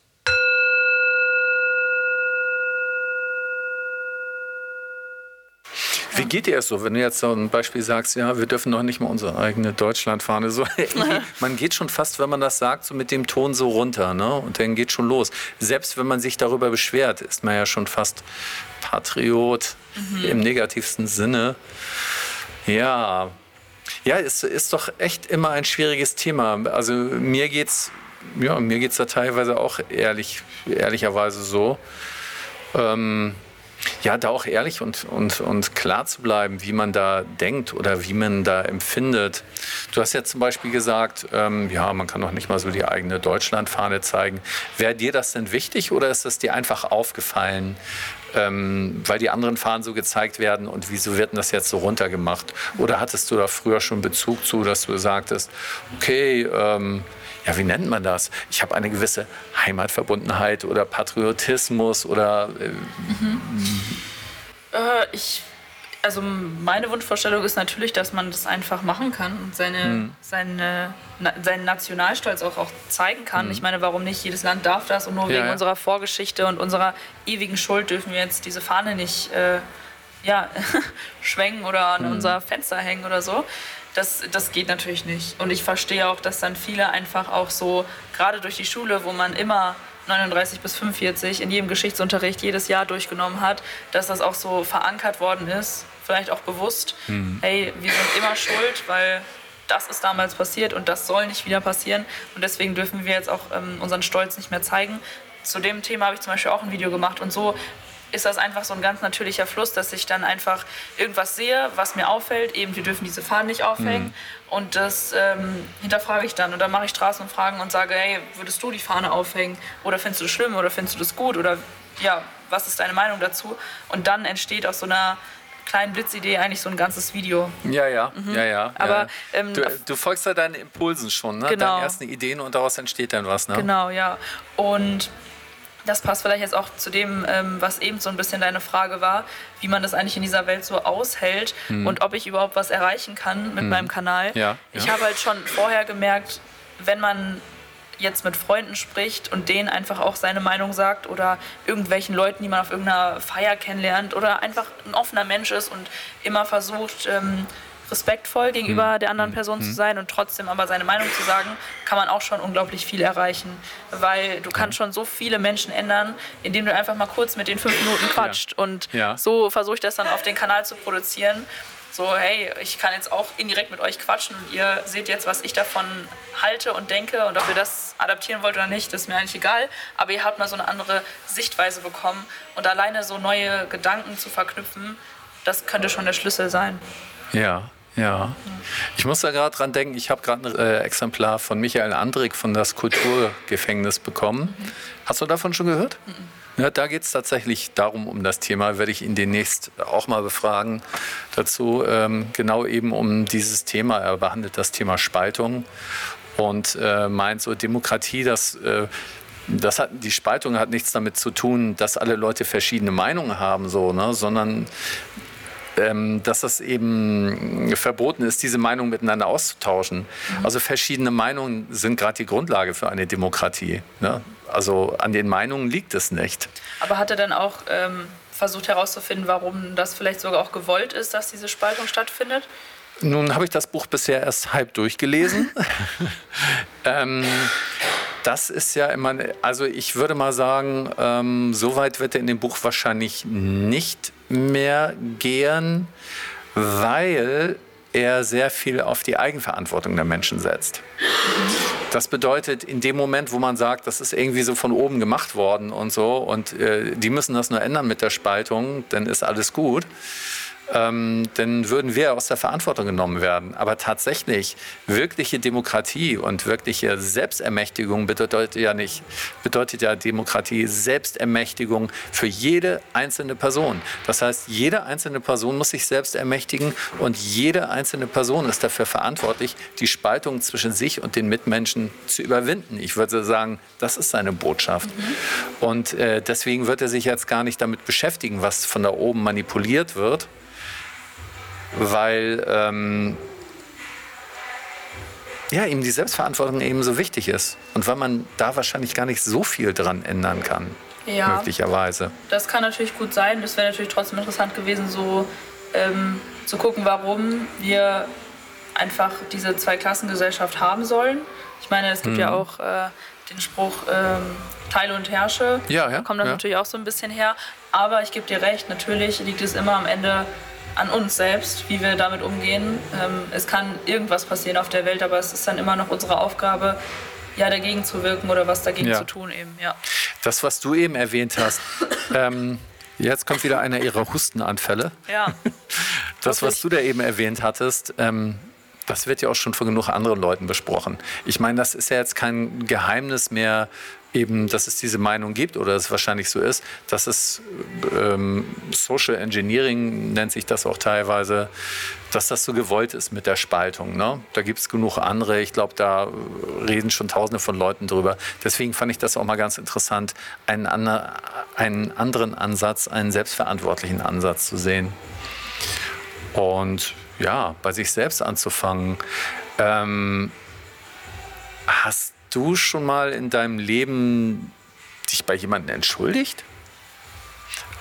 Wie geht dir es so, wenn du jetzt so ein Beispiel sagst, ja, wir dürfen noch nicht mal unsere eigene Deutschlandfahne so. man geht schon fast, wenn man das sagt, so mit dem Ton so runter, ne? Und dann geht schon los. Selbst wenn man sich darüber beschwert, ist man ja schon fast Patriot mhm. im negativsten Sinne. Ja. Ja, es ist doch echt immer ein schwieriges Thema. Also mir geht's, ja, mir geht's da teilweise auch ehrlich, ehrlicherweise so. Ähm, ja, da auch ehrlich und, und, und klar zu bleiben, wie man da denkt oder wie man da empfindet. Du hast ja zum Beispiel gesagt, ähm, ja, man kann doch nicht mal so die eigene Deutschlandfahne zeigen. Wäre dir das denn wichtig oder ist das dir einfach aufgefallen, ähm, weil die anderen Fahnen so gezeigt werden und wieso wird denn das jetzt so runtergemacht? Oder hattest du da früher schon Bezug zu, dass du sagtest, okay, ähm, ja, wie nennt man das? Ich habe eine gewisse Heimatverbundenheit oder Patriotismus oder. Äh, mhm. äh, ich, also meine Wunschvorstellung ist natürlich, dass man das einfach machen kann und seine, mhm. seine, na, seinen Nationalstolz auch, auch zeigen kann. Mhm. Ich meine, warum nicht? Jedes Land darf das und nur wegen ja. unserer Vorgeschichte und unserer ewigen Schuld dürfen wir jetzt diese Fahne nicht äh, ja, schwenken oder an mhm. unser Fenster hängen oder so das, das geht natürlich nicht. Und ich verstehe auch, dass dann viele einfach auch so, gerade durch die Schule, wo man immer 39 bis 45 in jedem Geschichtsunterricht jedes Jahr durchgenommen hat, dass das auch so verankert worden ist, vielleicht auch bewusst, mhm. hey, wir sind immer schuld, weil das ist damals passiert und das soll nicht wieder passieren und deswegen dürfen wir jetzt auch ähm, unseren Stolz nicht mehr zeigen. Zu dem Thema habe ich zum Beispiel auch ein Video gemacht und so ist das einfach so ein ganz natürlicher Fluss, dass ich dann einfach irgendwas sehe, was mir auffällt. Eben, wir dürfen diese Fahnen nicht aufhängen. Mhm. Und das ähm, hinterfrage ich dann. Und dann mache ich Straßenumfragen und sage, hey, würdest du die Fahne aufhängen? Oder findest du das schlimm? Oder findest du das gut? Oder ja, was ist deine Meinung dazu? Und dann entsteht aus so einer kleinen Blitzidee eigentlich so ein ganzes Video. Ja, ja, mhm. ja, ja. Aber ähm, du, du, folgst ja deinen Impulsen schon, ne? Genau. Deine ersten Ideen und daraus entsteht dann was, ne? Genau, ja. Und das passt vielleicht jetzt auch zu dem, ähm, was eben so ein bisschen deine Frage war, wie man das eigentlich in dieser Welt so aushält mhm. und ob ich überhaupt was erreichen kann mit mhm. meinem Kanal. Ja, ich habe halt schon vorher gemerkt, wenn man jetzt mit Freunden spricht und denen einfach auch seine Meinung sagt oder irgendwelchen Leuten, die man auf irgendeiner Feier kennenlernt oder einfach ein offener Mensch ist und immer versucht, ähm, respektvoll gegenüber mhm. der anderen Person mhm. zu sein und trotzdem aber seine Meinung zu sagen, kann man auch schon unglaublich viel erreichen. Weil du kannst schon so viele Menschen ändern, indem du einfach mal kurz mit den fünf Minuten quatscht. Ja. Und ja. so versuche ich das dann auf den Kanal zu produzieren. So, hey, ich kann jetzt auch indirekt mit euch quatschen und ihr seht jetzt, was ich davon halte und denke und ob ihr das adaptieren wollt oder nicht, ist mir eigentlich egal. Aber ihr habt mal so eine andere Sichtweise bekommen und alleine so neue Gedanken zu verknüpfen, das könnte schon der Schlüssel sein. Ja, Ja. Ich muss da gerade dran denken, ich habe gerade ein äh, Exemplar von Michael Andrik von das Kulturgefängnis bekommen. Hast du davon schon gehört? Ja, da geht es tatsächlich darum, um das Thema, werde ich ihn demnächst auch mal befragen dazu. Ähm, genau eben um dieses Thema. Er behandelt das Thema Spaltung und äh, meint so Demokratie, das äh, das hat, die Spaltung hat nichts damit zu tun, dass alle Leute verschiedene Meinungen haben, so, ne? sondern dass das eben verboten ist, diese Meinungen miteinander auszutauschen. Mhm. Also verschiedene Meinungen sind gerade die Grundlage für eine Demokratie. Ne? Also an den Meinungen liegt es nicht. Aber hat er dann auch ähm, versucht herauszufinden, warum das vielleicht sogar auch gewollt ist, dass diese Spaltung stattfindet? Nun habe ich das Buch bisher erst halb durchgelesen. ähm, das ist ja immer, also ich würde mal sagen, ähm, so weit wird er in dem Buch wahrscheinlich nicht mehr gehen, weil er sehr viel auf die Eigenverantwortung der Menschen setzt. Das bedeutet, in dem Moment, wo man sagt, das ist irgendwie so von oben gemacht worden und so, und äh, die müssen das nur ändern mit der Spaltung, dann ist alles gut ähm, dann würden wir aus der Verantwortung genommen werden. Aber tatsächlich wirkliche Demokratie und wirkliche Selbstermächtigung bedeutet ja nicht, bedeutet ja Demokratie Selbstermächtigung für jede einzelne Person. Das heißt, jede einzelne Person muss sich selbst ermächtigen und jede einzelne Person ist dafür verantwortlich, die Spaltung zwischen sich und den Mitmenschen zu überwinden. Ich würde sagen, das ist seine Botschaft. Mhm. Und äh, deswegen wird er sich jetzt gar nicht damit beschäftigen, was von da oben manipuliert wird, weil ähm, ja, ihm die Selbstverantwortung eben so wichtig ist und weil man da wahrscheinlich gar nicht so viel dran ändern kann. Ja, möglicherweise. Das kann natürlich gut sein. Das wäre natürlich trotzdem interessant gewesen, so ähm, zu gucken, warum wir einfach diese Zweiklassengesellschaft haben sollen. Ich meine, es gibt mhm. ja auch äh, den Spruch ähm, Teile und Herrsche. Ja, ja. Da kommt das ja. natürlich auch so ein bisschen her. Aber ich gebe dir recht, natürlich liegt es immer am Ende an uns selbst, wie wir damit umgehen. Ähm, es kann irgendwas passieren auf der Welt, aber es ist dann immer noch unsere Aufgabe, ja, dagegen zu wirken oder was dagegen ja. zu tun eben, ja. Das, was du eben erwähnt hast, ähm, jetzt kommt wieder einer ihrer Hustenanfälle. Ja. Das, was du da eben erwähnt hattest, ähm, das wird ja auch schon von genug anderen Leuten besprochen. Ich meine, das ist ja jetzt kein Geheimnis mehr, eben, dass es diese Meinung gibt oder es wahrscheinlich so ist, dass es ähm, Social Engineering nennt sich das auch teilweise, dass das so gewollt ist mit der Spaltung. Ne? Da gibt es genug andere. Ich glaube, da reden schon Tausende von Leuten drüber. Deswegen fand ich das auch mal ganz interessant, einen, ander, einen anderen Ansatz, einen selbstverantwortlichen Ansatz zu sehen. Und ja, bei sich selbst anzufangen. Ähm, hast du schon mal in deinem Leben dich bei jemandem entschuldigt?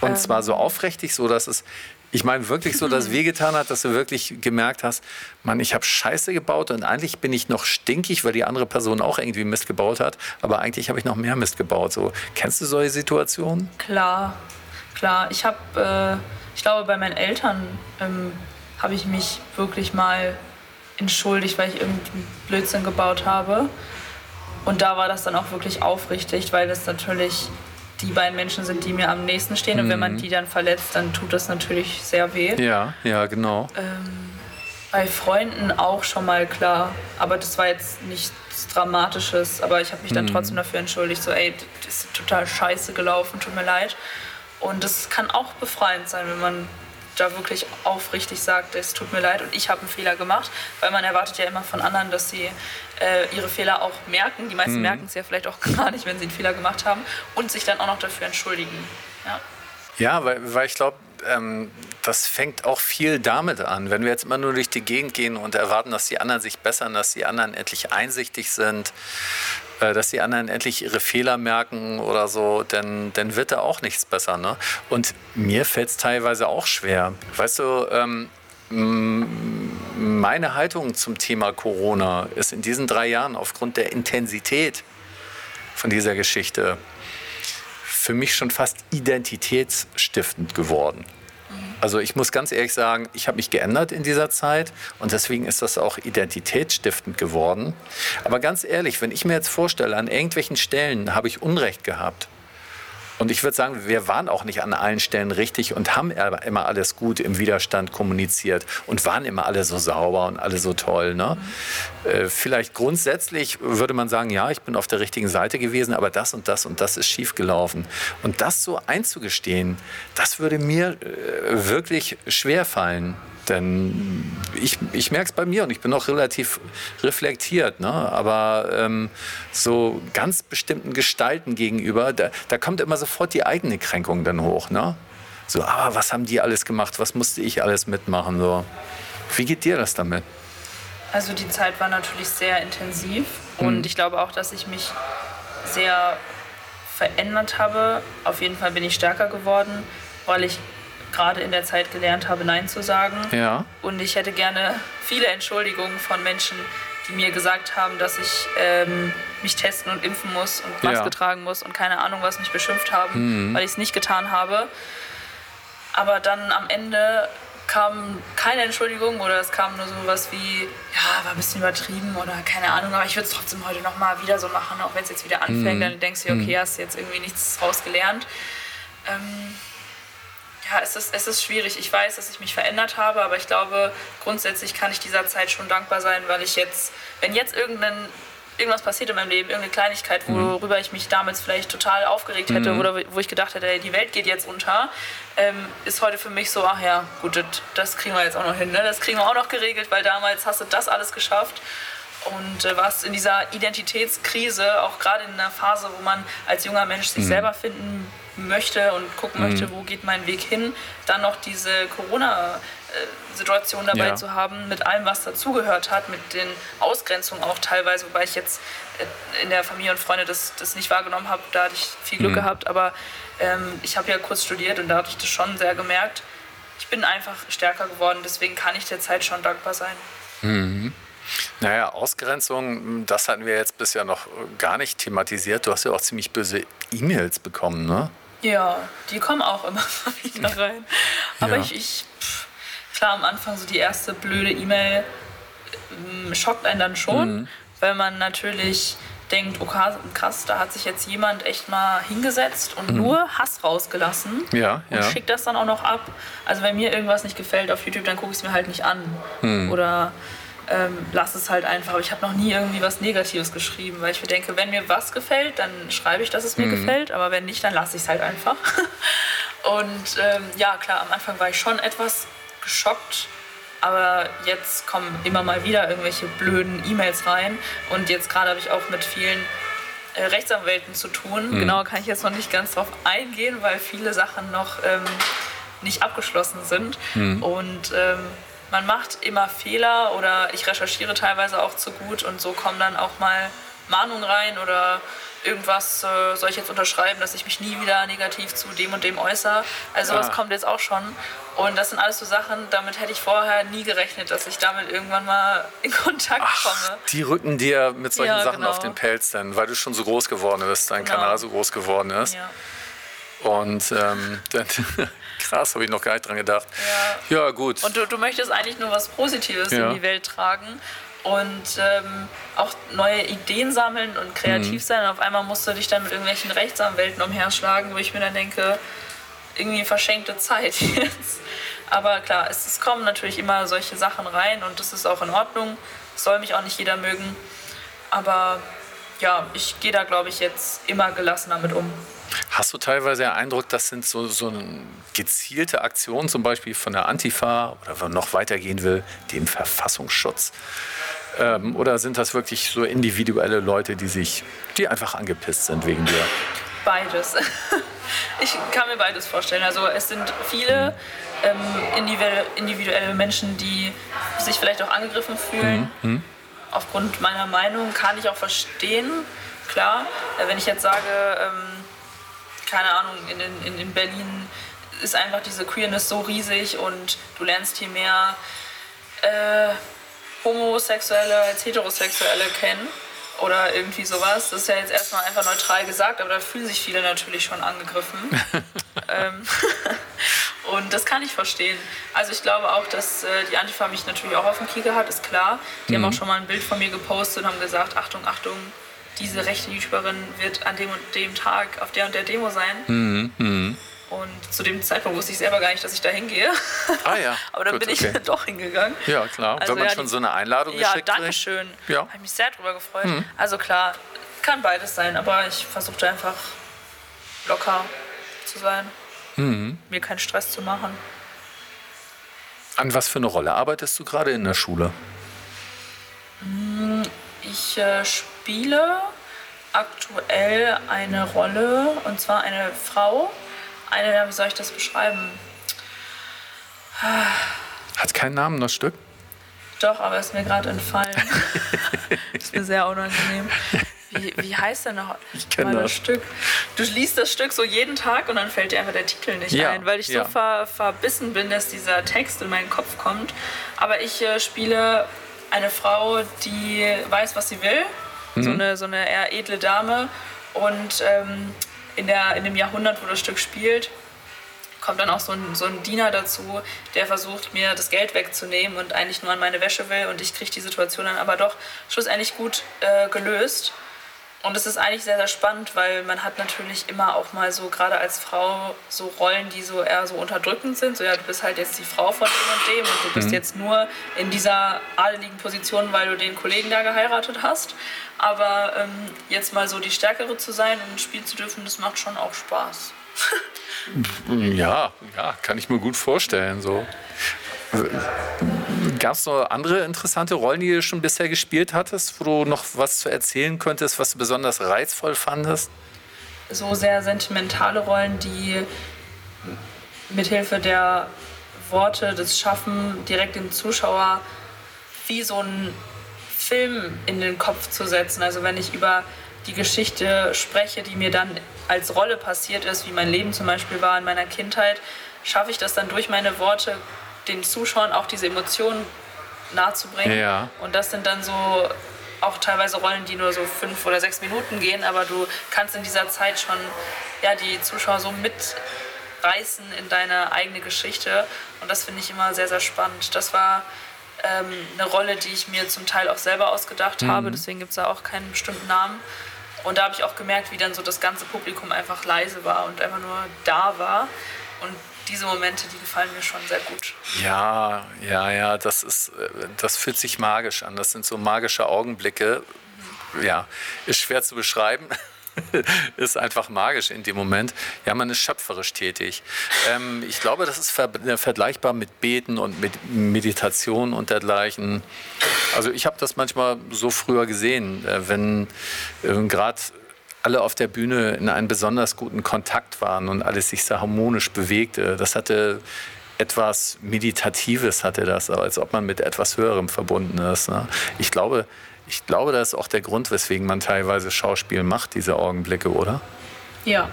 Und ähm. zwar so aufrichtig, so dass es, ich meine wirklich so, dass es wehgetan hat, dass du wirklich gemerkt hast, Mann, ich habe Scheiße gebaut und eigentlich bin ich noch stinkig, weil die andere Person auch irgendwie Mist gebaut hat, aber eigentlich habe ich noch mehr Mist gebaut. So, kennst du solche Situationen? Klar, klar. Ich habe, äh, ich glaube, bei meinen Eltern ähm, habe ich mich wirklich mal entschuldigt, weil ich irgendeinen Blödsinn gebaut habe. Und da war das dann auch wirklich aufrichtig, weil das natürlich die beiden Menschen sind, die mir am nächsten stehen. Mhm. Und wenn man mhm. die dann verletzt, dann tut das natürlich sehr weh. Ja, ja, genau. Ähm, bei Freunden auch schon mal klar. Aber das war jetzt nichts Dramatisches. Aber ich habe mich dann mhm. trotzdem dafür entschuldigt. So, ey, das ist total scheiße gelaufen, tut mir leid. Und das kann auch befreiend sein, wenn man da wirklich aufrichtig sagt, es tut mir leid und ich habe einen Fehler gemacht, weil man erwartet ja immer von anderen, dass sie äh, ihre Fehler auch merken. Die meisten mhm. merken es ja vielleicht auch gar nicht, wenn sie einen Fehler gemacht haben und sich dann auch noch dafür entschuldigen. Ja, ja weil, weil ich glaube, ähm, das fängt auch viel damit an. Wenn wir jetzt immer nur durch die Gegend gehen und erwarten, dass die anderen sich bessern, dass die anderen endlich einsichtig sind, dass die anderen endlich ihre Fehler merken oder so, dann, dann wird da auch nichts besser. Ne? Und mir fällt es teilweise auch schwer. Weißt du, ähm, meine Haltung zum Thema Corona ist in diesen drei Jahren aufgrund der Intensität von dieser Geschichte für mich schon fast identitätsstiftend geworden. Also ich muss ganz ehrlich sagen, ich habe mich geändert in dieser Zeit und deswegen ist das auch identitätsstiftend geworden. Aber ganz ehrlich, wenn ich mir jetzt vorstelle, an irgendwelchen Stellen habe ich Unrecht gehabt Und ich würde sagen, wir waren auch nicht an allen Stellen richtig und haben immer alles gut im Widerstand kommuniziert und waren immer alle so sauber und alle so toll. Ne? Mhm. Vielleicht grundsätzlich würde man sagen, ja, ich bin auf der richtigen Seite gewesen, aber das und das und das ist schiefgelaufen. Und das so einzugestehen, das würde mir äh, wirklich schwer fallen. Denn ich, ich merke es bei mir und ich bin auch relativ reflektiert. Ne? Aber ähm, so ganz bestimmten Gestalten gegenüber, da, da kommt immer sofort die eigene Kränkung dann hoch. Ne? So, aber ah, was haben die alles gemacht? Was musste ich alles mitmachen? So. Wie geht dir das damit? Also die Zeit war natürlich sehr intensiv hm. und ich glaube auch, dass ich mich sehr verändert habe. Auf jeden Fall bin ich stärker geworden, weil ich gerade in der Zeit gelernt habe, Nein zu sagen. Ja. Und ich hätte gerne viele Entschuldigungen von Menschen, die mir gesagt haben, dass ich ähm, mich testen und impfen muss und Maske ja. tragen muss und keine Ahnung was mich beschimpft haben, mhm. weil ich es nicht getan habe. Aber dann am Ende kam keine Entschuldigung oder es kam nur so was wie, ja, war ein bisschen übertrieben oder keine Ahnung, aber ich würde es trotzdem heute nochmal wieder so machen, auch wenn es jetzt wieder anfängt, mhm. dann denkst du, okay, mhm. hast jetzt irgendwie nichts rausgelernt. Ähm, ja, es ist, es ist schwierig. Ich weiß, dass ich mich verändert habe, aber ich glaube, grundsätzlich kann ich dieser Zeit schon dankbar sein, weil ich jetzt, wenn jetzt irgendein, irgendwas passiert in meinem Leben, irgendeine Kleinigkeit, mhm. worüber ich mich damals vielleicht total aufgeregt hätte mhm. oder wo ich gedacht hätte, die Welt geht jetzt unter, ähm, ist heute für mich so, ach ja, gut, das, das kriegen wir jetzt auch noch hin. Ne? Das kriegen wir auch noch geregelt, weil damals hast du das alles geschafft und äh, warst in dieser Identitätskrise, auch gerade in einer Phase, wo man als junger Mensch sich mhm. selber finden möchte und gucken mhm. möchte, wo geht mein Weg hin, dann noch diese Corona-Situation dabei ja. zu haben, mit allem, was dazugehört hat, mit den Ausgrenzungen auch teilweise, wobei ich jetzt äh, in der Familie und Freunde das, das nicht wahrgenommen habe, da hatte ich viel Glück mhm. gehabt, aber ähm, ich habe ja kurz studiert und da habe ich das schon sehr gemerkt. Ich bin einfach stärker geworden, deswegen kann ich der Zeit schon dankbar sein. Mhm. Naja, Ausgrenzung, das hatten wir jetzt bisher noch gar nicht thematisiert. Du hast ja auch ziemlich böse E-Mails bekommen, ne? Ja, die kommen auch immer wieder rein. Aber ja. ich, ich pff, klar, am Anfang so die erste blöde E-Mail ähm, schockt einen dann schon, mhm. weil man natürlich denkt, okay, oh, krass, da hat sich jetzt jemand echt mal hingesetzt und mhm. nur Hass rausgelassen ja, und ja. schickt das dann auch noch ab. Also wenn mir irgendwas nicht gefällt auf YouTube, dann gucke ich es mir halt nicht an. Mhm. Oder ähm, lass es halt einfach. Aber ich habe noch nie irgendwie was Negatives geschrieben, weil ich mir denke, wenn mir was gefällt, dann schreibe ich, dass es mir mhm. gefällt, aber wenn nicht, dann lasse ich es halt einfach. Und ähm, ja, klar, am Anfang war ich schon etwas geschockt, aber jetzt kommen immer mal wieder irgendwelche blöden E-Mails rein und jetzt gerade habe ich auch mit vielen äh, Rechtsanwälten zu tun. Mhm. Genau kann ich jetzt noch nicht ganz drauf eingehen, weil viele Sachen noch ähm, nicht abgeschlossen sind. Mhm. Und ähm, man macht immer Fehler oder ich recherchiere teilweise auch zu gut und so kommen dann auch mal Mahnungen rein oder irgendwas äh, soll ich jetzt unterschreiben, dass ich mich nie wieder negativ zu dem und dem äußere. Also was ah. kommt jetzt auch schon. Und das sind alles so Sachen, damit hätte ich vorher nie gerechnet, dass ich damit irgendwann mal in Kontakt Ach, komme. Die rücken dir mit solchen ja, Sachen genau. auf den Pelz dann, weil du schon so groß geworden bist, dein genau. Kanal so groß geworden ist. Ja. Und ähm, dann, krass, habe ich noch gar nicht dran gedacht. Ja, ja gut. Und du, du möchtest eigentlich nur was Positives ja. in die Welt tragen und ähm, auch neue Ideen sammeln und kreativ mhm. sein. Und auf einmal musst du dich dann mit irgendwelchen Rechtsanwälten umherschlagen, wo ich mir dann denke, irgendwie verschenkte Zeit jetzt. Aber klar, es, es kommen natürlich immer solche Sachen rein und das ist auch in Ordnung. Soll mich auch nicht jeder mögen. Aber ja, ich gehe da, glaube ich, jetzt immer gelassener mit um. Hast du teilweise den Eindruck, das sind so, so gezielte Aktionen, zum Beispiel von der Antifa oder wenn man noch weitergehen will, dem Verfassungsschutz? Ähm, oder sind das wirklich so individuelle Leute, die sich, die einfach angepisst sind wegen dir? Beides. Ich kann mir beides vorstellen. Also es sind viele ähm, individuelle Menschen, die sich vielleicht auch angegriffen fühlen. Mhm. mhm. Aufgrund meiner Meinung kann ich auch verstehen, klar. Äh, wenn ich jetzt sage, ähm, keine Ahnung, in, in, in Berlin ist einfach diese Queerness so riesig und du lernst hier mehr äh, Homosexuelle als Heterosexuelle kennen oder irgendwie sowas. Das ist ja jetzt erstmal einfach neutral gesagt, aber da fühlen sich viele natürlich schon angegriffen. ähm, und das kann ich verstehen. Also ich glaube auch, dass äh, die Antifa mich natürlich auch auf dem Kieker hat, ist klar. Die mhm. haben auch schon mal ein Bild von mir gepostet und haben gesagt, Achtung, Achtung, diese rechte YouTuberin wird an dem und dem Tag auf der und der Demo sein. Mhm. Mhm. Und zu dem Zeitpunkt wusste ich selber gar nicht, dass ich da hingehe. Ah ja. Aber dann Gut, bin okay. ich doch hingegangen. Ja, klar. Also, Wenn man ja, schon so eine Einladung ja, geschickt Ja, danke schön. Ja. Habe mich sehr drüber gefreut. Mhm. Also klar, kann beides sein, aber ich versuchte einfach locker zu sein. Mhm. Mir keinen Stress zu machen. An was für eine Rolle arbeitest du gerade in der Schule? Mm, ich äh, spiele aktuell eine Rolle, und zwar eine Frau. Eine, wie soll ich das beschreiben? Hat keinen Namen, das Stück? Doch, aber ist mir gerade entfallen. ist mir sehr unangenehm. Wie, wie heißt denn noch ich mal das. das Stück? Du liest das Stück so jeden Tag und dann fällt dir einfach der Titel nicht ja, ein, weil ich ja. so ver, verbissen bin, dass dieser Text in meinen Kopf kommt. Aber ich äh, spiele eine Frau, die weiß, was sie will. Mhm. So, eine, so eine eher edle Dame. Und ähm, in, der, in dem Jahrhundert, wo das Stück spielt, kommt dann auch so ein, so ein Diener dazu, der versucht, mir das Geld wegzunehmen und eigentlich nur an meine Wäsche will. Und ich kriege die Situation dann aber doch schlussendlich gut äh, gelöst. Und es ist eigentlich sehr, sehr spannend, weil man hat natürlich immer auch mal so, gerade als Frau, so Rollen, die so eher so unterdrückend sind. So, ja, du bist halt jetzt die Frau von dem und dem und du bist mhm. jetzt nur in dieser adeligen Position, weil du den Kollegen da geheiratet hast. Aber ähm, jetzt mal so die Stärkere zu sein und spielen zu dürfen, das macht schon auch Spaß. ja, ja, kann ich mir gut vorstellen. So. Gab es noch andere interessante Rollen, die du schon bisher gespielt hattest, wo du noch was zu erzählen könntest, was du besonders reizvoll fandest? So sehr sentimentale Rollen, die mithilfe der Worte des Schaffen direkt dem Zuschauer wie so ein Film in den Kopf zu setzen. Also wenn ich über die Geschichte spreche, die mir dann als Rolle passiert ist, wie mein Leben zum Beispiel war in meiner Kindheit, schaffe ich das dann durch meine Worte den Zuschauern auch diese Emotionen nahezubringen. Ja. Und das sind dann so auch teilweise Rollen, die nur so fünf oder sechs Minuten gehen, aber du kannst in dieser Zeit schon ja, die Zuschauer so mitreißen in deine eigene Geschichte. Und das finde ich immer sehr, sehr spannend. Das war ähm, eine Rolle, die ich mir zum Teil auch selber ausgedacht mhm. habe, deswegen gibt es da auch keinen bestimmten Namen. Und da habe ich auch gemerkt, wie dann so das ganze Publikum einfach leise war und einfach nur da war. Und diese Momente, die gefallen mir schon sehr gut. Ja, ja, ja, das ist, äh, das fühlt sich magisch an. Das sind so magische Augenblicke. Ja, ist schwer zu beschreiben. ist einfach magisch in dem Moment. Ja, man ist schöpferisch tätig. Ähm, ich glaube, das ist ver äh, vergleichbar mit Beten und mit Meditation und dergleichen. Also ich habe das manchmal so früher gesehen, äh, wenn äh, gerade alle auf der Bühne in einem besonders guten Kontakt waren und alles sich so harmonisch bewegte. Das hatte etwas Meditatives, hatte das, als ob man mit etwas Höherem verbunden ist. Ne? Ich glaube, ich glaube, das ist auch der Grund, weswegen man teilweise Schauspiel macht, diese Augenblicke, oder? Ja,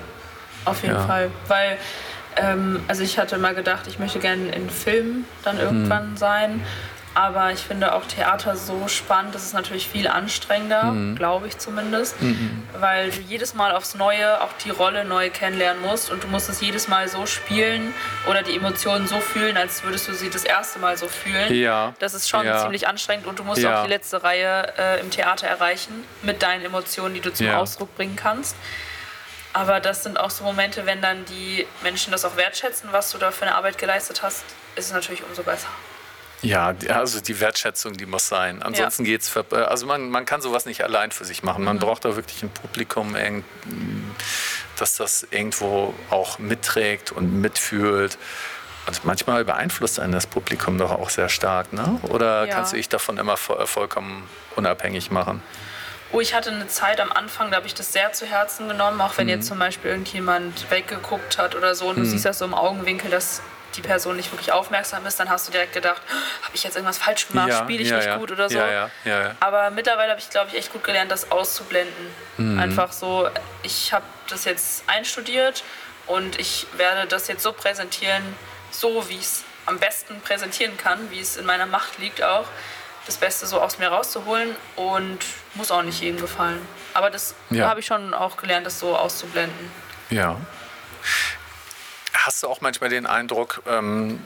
auf jeden ja. Fall. Weil, ähm, also ich hatte mal gedacht, ich möchte gerne in Filmen dann irgendwann hm. sein. Aber ich finde auch Theater so spannend, das ist natürlich viel anstrengender, mhm. glaube ich zumindest, mhm. weil du jedes Mal aufs Neue auch die Rolle neu kennenlernen musst und du musst es jedes Mal so spielen oder die Emotionen so fühlen, als würdest du sie das erste Mal so fühlen. Ja. Das ist schon ja. ziemlich anstrengend und du musst ja. auch die letzte Reihe äh, im Theater erreichen mit deinen Emotionen, die du zum ja. Ausdruck bringen kannst. Aber das sind auch so Momente, wenn dann die Menschen das auch wertschätzen, was du da für eine Arbeit geleistet hast, ist es natürlich umso besser. Ja, also die Wertschätzung, die muss sein. Ansonsten ja. geht es, also man, man kann sowas nicht allein für sich machen. Man mhm. braucht da wirklich ein Publikum, das das irgendwo auch mitträgt und mitfühlt. Und manchmal beeinflusst einen das Publikum doch auch sehr stark, ne? Oder ja. kannst du dich davon immer vollkommen unabhängig machen? Oh, ich hatte eine Zeit am Anfang, da habe ich das sehr zu Herzen genommen, auch wenn mhm. jetzt zum Beispiel irgendjemand weggeguckt hat oder so und du mhm. siehst das so im Augenwinkel, dass die Person nicht wirklich aufmerksam ist, dann hast du direkt gedacht, oh, habe ich jetzt irgendwas falsch gemacht, ja, spiele ich ja, nicht ja. gut oder so. Aber mittlerweile habe ich, glaube ich, echt gut gelernt, das auszublenden. Mhm. Einfach so, ich habe das jetzt einstudiert und ich werde das jetzt so präsentieren, so wie ich es am besten präsentieren kann, wie es in meiner Macht liegt auch, das Beste so aus mir rauszuholen und muss auch nicht jedem gefallen. Aber das habe ich schon auch gelernt, das so auszublenden. Ja hast du auch manchmal den Eindruck, ähm,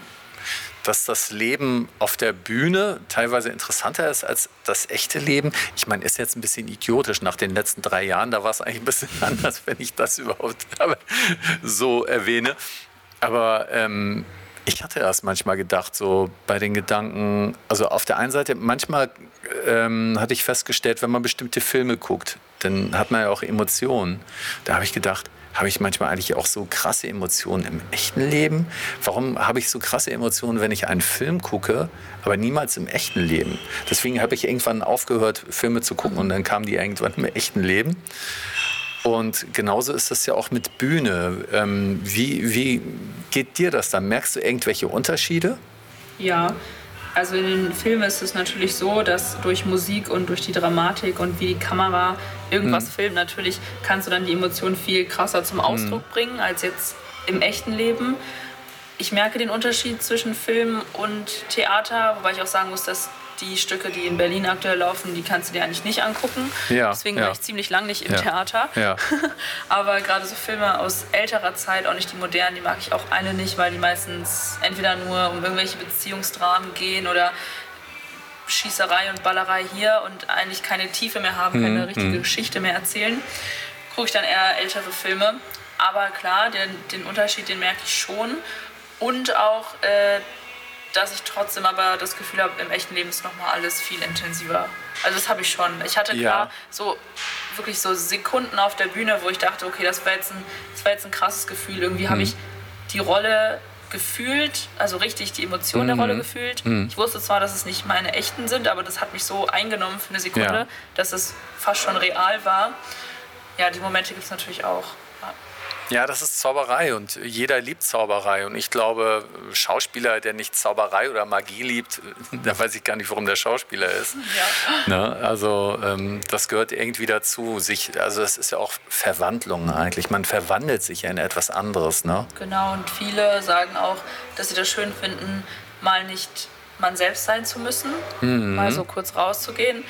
dass das Leben auf der Bühne teilweise interessanter ist als das echte Leben. Ich meine, ist jetzt ein bisschen idiotisch nach den letzten drei Jahren. Da war es eigentlich ein bisschen anders, wenn ich das überhaupt so erwähne. Aber ähm, ich hatte erst manchmal gedacht, so bei den Gedanken, also auf der einen Seite, manchmal ähm, hatte ich festgestellt, wenn man bestimmte Filme guckt, dann hat man ja auch Emotionen. Da habe ich gedacht, habe ich manchmal eigentlich auch so krasse Emotionen im echten Leben? Warum habe ich so krasse Emotionen, wenn ich einen Film gucke, aber niemals im echten Leben? Deswegen habe ich irgendwann aufgehört, Filme zu gucken und dann kamen die irgendwann im echten Leben. Und genauso ist das ja auch mit Bühne. Ähm, wie, wie geht dir das dann? Merkst du irgendwelche Unterschiede? Ja, also in den Filmen ist es natürlich so, dass durch Musik und durch die Dramatik und wie die Kamera irgendwas mhm. filmt, natürlich kannst du dann die Emotionen viel krasser zum Ausdruck mhm. bringen als jetzt im echten Leben. Ich merke den Unterschied zwischen Film und Theater, wobei ich auch sagen muss, dass die Stücke, die in Berlin aktuell laufen, die kannst du dir eigentlich nicht angucken. Ja, Deswegen ja. war ich ziemlich lang nicht im ja. Theater. Aber gerade so Filme aus älterer Zeit, auch nicht die modernen, die mag ich auch eine nicht, weil die meistens entweder nur um irgendwelche Beziehungsdramen gehen oder Schießerei und Ballerei hier und eigentlich keine Tiefe mehr haben, mhm. keine richtige mhm. Geschichte mehr erzählen. Gucke ich dann eher ältere Filme. Aber klar, den, den Unterschied, den merke ich schon. Und auch äh, dass ich trotzdem aber das Gefühl habe, im echten Leben ist nochmal alles viel intensiver. Also das habe ich schon. Ich hatte klar ja. so wirklich so Sekunden auf der Bühne, wo ich dachte, okay, das war jetzt ein, das war jetzt ein krasses Gefühl. Irgendwie mhm. habe ich die Rolle gefühlt, also richtig die Emotion mhm. der Rolle gefühlt. Mhm. Ich wusste zwar, dass es nicht meine echten sind, aber das hat mich so eingenommen für eine Sekunde, ja. dass es fast schon real war. Ja, die Momente gibt es natürlich auch. Ja, das ist Zauberei und jeder liebt Zauberei. Und ich glaube, Schauspieler, der nicht Zauberei oder Magie liebt, da weiß ich gar nicht, warum der Schauspieler ist. Ja. Ne? Also ähm, das gehört irgendwie dazu. Sich, also das ist ja auch Verwandlung eigentlich. Man verwandelt sich ja in etwas anderes. Ne? Genau, und viele sagen auch, dass sie das schön finden, mal nicht man selbst sein zu müssen, mhm. mal so kurz rauszugehen.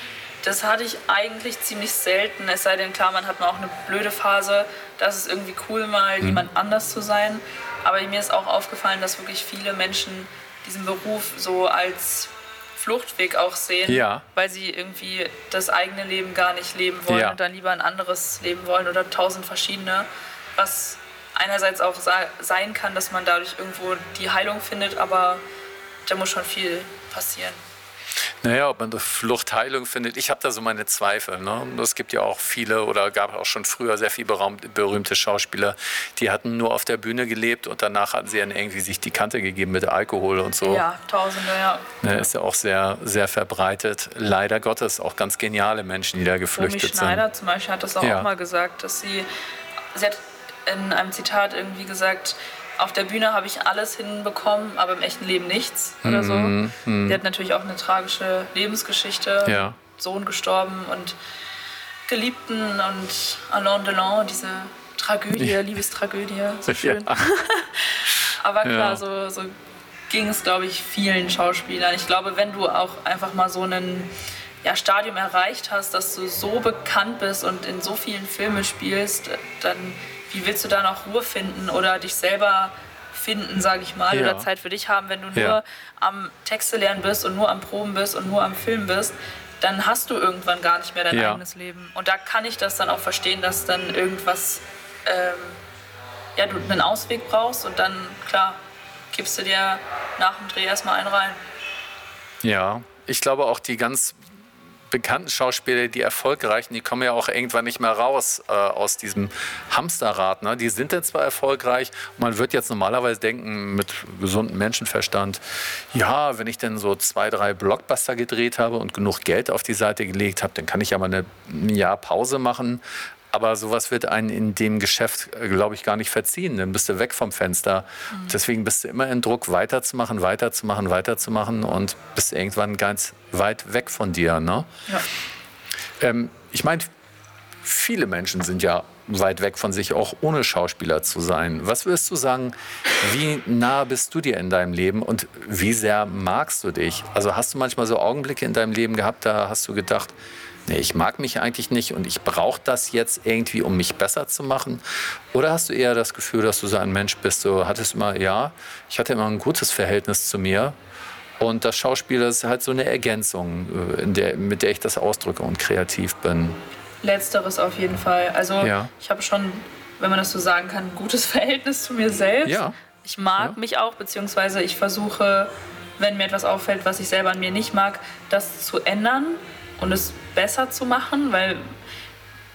Das hatte ich eigentlich ziemlich selten, es sei denn, klar, man hat mal auch eine blöde Phase, das ist irgendwie cool, mal mhm. jemand anders zu sein. Aber mir ist auch aufgefallen, dass wirklich viele Menschen diesen Beruf so als Fluchtweg auch sehen, ja. weil sie irgendwie das eigene Leben gar nicht leben wollen ja. und dann lieber ein anderes leben wollen oder tausend verschiedene. Was einerseits auch sein kann, dass man dadurch irgendwo die Heilung findet, aber da muss schon viel passieren. Naja, ob man eine Fluchtheilung findet, ich habe da so meine Zweifel. Ne? Es gibt ja auch viele oder gab auch schon früher sehr viele berühmte Schauspieler, die hatten nur auf der Bühne gelebt und danach hatten sie dann irgendwie sich die Kante gegeben mit Alkohol und so. Ja, Tausende, ja. Ne, ist ja auch sehr, sehr verbreitet. Leider Gottes auch ganz geniale Menschen, die da geflüchtet Romy Schneider sind. zum Beispiel hat das auch, ja. auch mal gesagt, dass sie, sie hat in einem Zitat irgendwie gesagt, auf der Bühne habe ich alles hinbekommen, aber im echten Leben nichts oder so. Mhm. mhm. Die hat natürlich auch eine tragische Lebensgeschichte. Ja. Sohn gestorben und Geliebten und Alain Delon, diese Tragödie, ja. Liebestragödie, so schön. Ja. aber klar, ja. so, so ging es, glaube ich, vielen Schauspielern. Ich glaube, wenn du auch einfach mal so ein ja, Stadium erreicht hast, dass du so bekannt bist und in so vielen Filmen spielst, dann wie willst du da noch Ruhe finden oder dich selber finden, sage ich mal, ja. oder Zeit für dich haben, wenn du nur ja. am Texte lernen bist und nur am Proben bist und nur am Film bist, dann hast du irgendwann gar nicht mehr dein ja. eigenes Leben. Und da kann ich das dann auch verstehen, dass dann irgendwas, ähm, ja, du einen Ausweg brauchst und dann, klar, gibst du dir nach dem Dreh erstmal einen rein. Ja, ich glaube auch die ganz bekannten Schauspieler, die erfolgreichen, die kommen ja auch irgendwann nicht mehr raus äh, aus diesem Hamsterrad. Ne? Die sind dann zwar erfolgreich, man wird jetzt normalerweise denken, mit gesundem Menschenverstand, ja, wenn ich denn so zwei, drei Blockbuster gedreht habe und genug Geld auf die Seite gelegt habe, dann kann ich ja mal eine, ein Jahr Pause machen. Aber sowas wird einen in dem Geschäft, äh, glaube ich, gar nicht verziehen. Dann bist du weg vom Fenster. Mhm. Deswegen bist du immer in Druck, weiterzumachen, weiterzumachen, weiterzumachen und bist irgendwann ganz weit weg von dir. Ne? Ja. Ähm, ich meine, viele Menschen sind ja weit weg von sich, auch ohne Schauspieler zu sein. Was würdest du sagen, wie nah bist du dir in deinem Leben und wie sehr magst du dich? Also hast du manchmal so Augenblicke in deinem Leben gehabt, da hast du gedacht, nee, ich mag mich eigentlich nicht und ich brauche das jetzt irgendwie, um mich besser zu machen? Oder hast du eher das Gefühl, dass du so ein Mensch bist, du hattest immer, ja, ich hatte immer ein gutes Verhältnis zu mir und das Schauspiel ist halt so eine Ergänzung, äh, der, mit der ich das ausdrücke und kreativ bin. Letzteres auf jeden Fall. Also ja. ich habe schon, wenn man das so sagen kann, ein gutes Verhältnis zu mir selbst. Ja. Ich mag ja. mich auch, beziehungsweise ich versuche, wenn mir etwas auffällt, was ich selber an mir nicht mag, das zu ändern und es besser zu machen, weil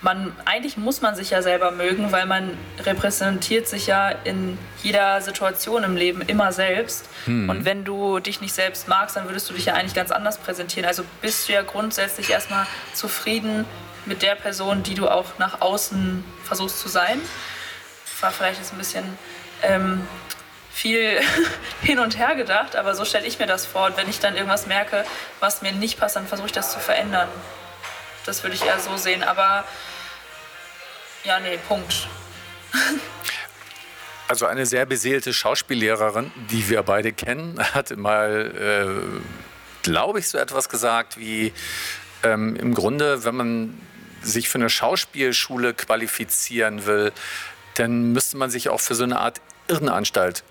man eigentlich muss man sich ja selber mögen, weil man repräsentiert sich ja in jeder Situation im Leben immer selbst. Hm. Und wenn du dich nicht selbst magst, dann würdest du dich ja eigentlich ganz anders präsentieren. Also bist du ja grundsätzlich erstmal zufrieden mit der Person, die du auch nach außen versuchst zu sein. War vielleicht jetzt ein bisschen ähm, viel hin und her gedacht, aber so stelle ich mir das vor. Und wenn ich dann irgendwas merke, was mir nicht passt, dann versuche ich das zu verändern. Das würde ich eher so sehen. Aber ja, nee, Punkt. Also eine sehr beseelte Schauspiellehrerin, die wir beide kennen, hatte mal, äh, glaube ich, so etwas gesagt wie, ähm, im Grunde, wenn man sich für eine Schauspielschule qualifizieren will, dann müsste man sich auch für so eine Art Irrenanstalt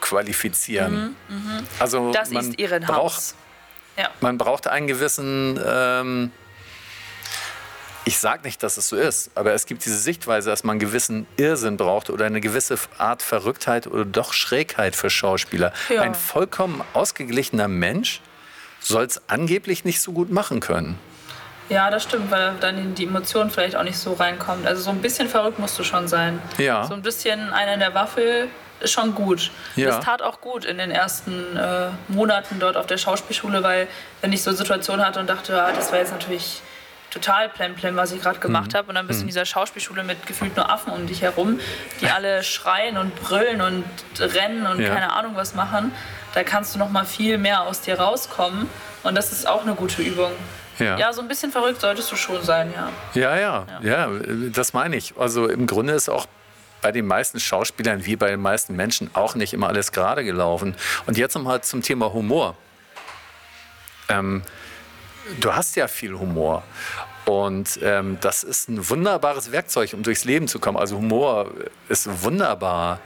qualifizieren. Mhm, mh. Also das man ist Irrenhaus. Braucht, ja. Man braucht einen gewissen ähm, ich sage nicht, dass es so ist, aber es gibt diese Sichtweise, dass man einen gewissen Irrsinn braucht oder eine gewisse Art Verrücktheit oder doch Schrägheit für Schauspieler. Ja. Ein vollkommen ausgeglichener Mensch soll es angeblich nicht so gut machen können. Ja, das stimmt, weil dann die Emotionen vielleicht auch nicht so reinkommt. Also so ein bisschen verrückt musst du schon sein. Ja. So ein bisschen einer in der Waffel ist schon gut. Ja. Das tat auch gut in den ersten äh, Monaten dort auf der Schauspielschule, weil wenn ich so Situationen hatte und dachte, ja, das war jetzt natürlich total plemplem, was ich gerade gemacht mhm. habe. Und dann bist du in mhm. dieser Schauspielschule mit gefühlt nur Affen um dich herum, die alle schreien und brüllen und rennen und ja. keine Ahnung was machen. Da kannst du noch mal viel mehr aus dir rauskommen. Und das ist auch eine gute Übung. Ja. ja, so ein bisschen verrückt solltest du schon sein, ja. Ja, ja, ja, ja das meine ich. Also im Grunde ist auch bei den meisten Schauspielern wie bei den meisten Menschen auch nicht immer alles gerade gelaufen. Und jetzt nochmal zum Thema Humor. Ähm, du hast ja viel Humor. Und ähm, das ist ein wunderbares Werkzeug, um durchs Leben zu kommen. Also Humor ist wunderbar.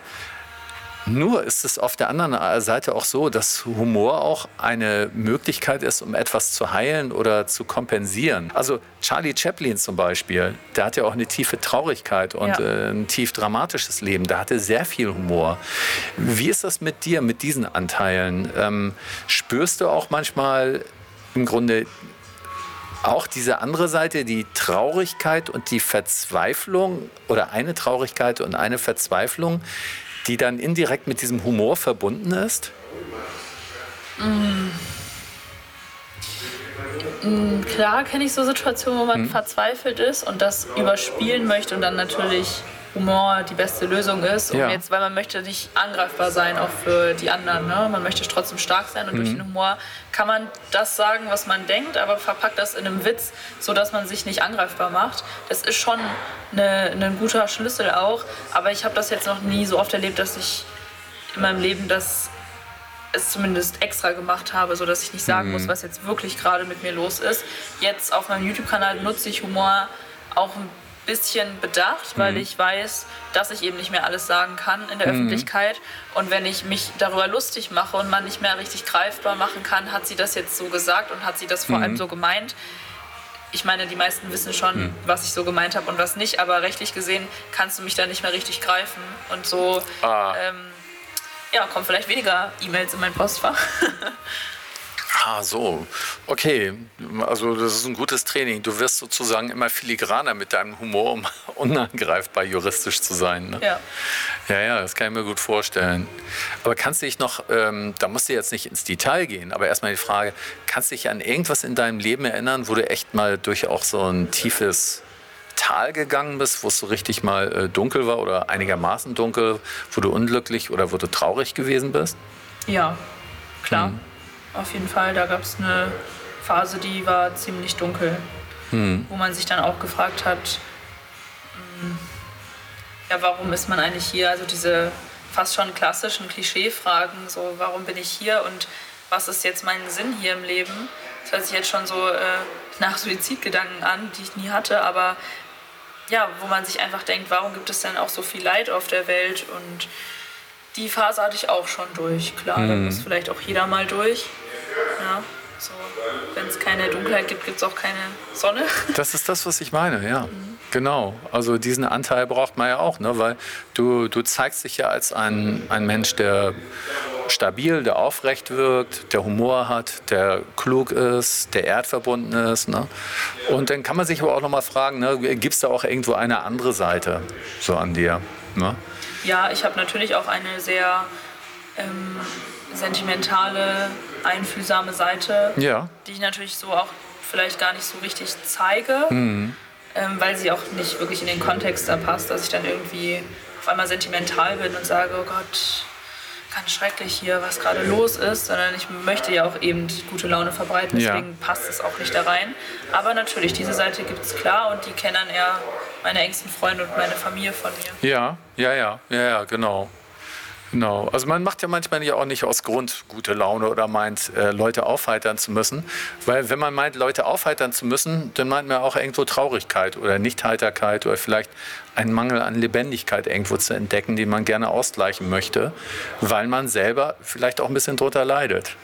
Nur ist es auf der anderen Seite auch so, dass Humor auch eine Möglichkeit ist, um etwas zu heilen oder zu kompensieren. Also Charlie Chaplin zum Beispiel, der hat ja auch eine tiefe Traurigkeit und ja. äh, ein tief dramatisches Leben. Der hatte sehr viel Humor. Wie ist das mit dir, mit diesen Anteilen? Ähm, spürst du auch manchmal im Grunde auch diese andere Seite, die Traurigkeit und die Verzweiflung oder eine Traurigkeit und eine Verzweiflung, die dann indirekt mit diesem Humor verbunden ist? Mm. Mm, klar kenne ich so Situationen, wo man hm. verzweifelt ist und das überspielen möchte und dann natürlich Humor die beste Lösung ist. Um ja. jetzt, weil man möchte nicht angreifbar sein, auch für die anderen. Ne? Man möchte trotzdem stark sein und mhm. durch den Humor kann man das sagen, was man denkt, aber verpackt das in einem Witz, sodass man sich nicht angreifbar macht. Das ist schon ein guter Schlüssel auch. Aber ich habe das jetzt noch nie so oft erlebt, dass ich in meinem Leben das es zumindest extra gemacht habe, sodass ich nicht sagen mhm. muss, was jetzt wirklich gerade mit mir los ist. Jetzt auf meinem YouTube-Kanal nutze ich Humor auch ein bisschen bedacht, weil mhm. ich weiß, dass ich eben nicht mehr alles sagen kann in der mhm. Öffentlichkeit. Und wenn ich mich darüber lustig mache und man nicht mehr richtig greifbar machen kann, hat sie das jetzt so gesagt und hat sie das vor mhm. allem so gemeint. Ich meine, die meisten wissen schon, mhm. was ich so gemeint habe und was nicht, aber rechtlich gesehen kannst du mich da nicht mehr richtig greifen. Und so ah. ähm, ja, kommen vielleicht weniger E-Mails in mein Postfach. Ah, so. Okay. Also, das ist ein gutes Training. Du wirst sozusagen immer filigraner mit deinem Humor, um unangreifbar juristisch zu sein. Ne? Ja. Ja, ja, das kann ich mir gut vorstellen. Aber kannst du dich noch, ähm, da musst du jetzt nicht ins Detail gehen, aber erstmal die Frage, kannst du dich an irgendwas in deinem Leben erinnern, wo du echt mal durch auch so ein tiefes Tal gegangen bist, wo es so richtig mal äh, dunkel war oder einigermaßen dunkel, wo du unglücklich oder wo du traurig gewesen bist? Ja, klar. Hm auf jeden Fall. Da gab es eine Phase, die war ziemlich dunkel, hm. wo man sich dann auch gefragt hat, hm, ja, warum ist man eigentlich hier? Also diese fast schon klassischen Klischeefragen, so warum bin ich hier und was ist jetzt mein Sinn hier im Leben? Das hört sich jetzt schon so äh, nach Suizidgedanken an, die ich nie hatte, aber ja, wo man sich einfach denkt, warum gibt es denn auch so viel Leid auf der Welt? Und die Phase hatte ich auch schon durch. Klar, mhm. da muss vielleicht auch jeder mal durch. Ja, so. Wenn es keine Dunkelheit gibt, gibt es auch keine Sonne. Das ist das, was ich meine, ja. Mhm. Genau, also diesen Anteil braucht man ja auch, ne? weil du, du zeigst dich ja als ein, ein Mensch, der stabil, der aufrecht wirkt, der Humor hat, der klug ist, der erdverbunden ist. Ne? Und dann kann man sich aber auch nochmal fragen, ne, gibt es da auch irgendwo eine andere Seite so an dir? Ne? Ja, ich habe natürlich auch eine sehr ähm, sentimentale, einfühlsame Seite, ja. die ich natürlich so auch vielleicht gar nicht so richtig zeige. Mhm ähm, weil sie auch nicht wirklich in den Kontext da passt, dass ich dann irgendwie auf einmal sentimental bin und sage, oh Gott, ganz schrecklich hier, was gerade los ist, sondern ich möchte ja auch eben gute Laune verbreiten, deswegen ja. passt es auch nicht da rein. Aber natürlich, diese Seite gibt es klar und die kennen dann eher meine engsten Freunde und meine Familie von mir. Ja, ja, ja, ja, ja, genau. Genau. Also man macht ja manchmal ja auch nicht aus Grund gute Laune oder meint, äh, Leute aufheitern zu müssen. Weil wenn man meint, Leute aufheitern zu müssen, dann meint man auch irgendwo Traurigkeit oder Nichtheiterkeit oder vielleicht einen Mangel an Lebendigkeit irgendwo zu entdecken, den man gerne ausgleichen möchte, weil man selber vielleicht auch ein bisschen drunter leidet.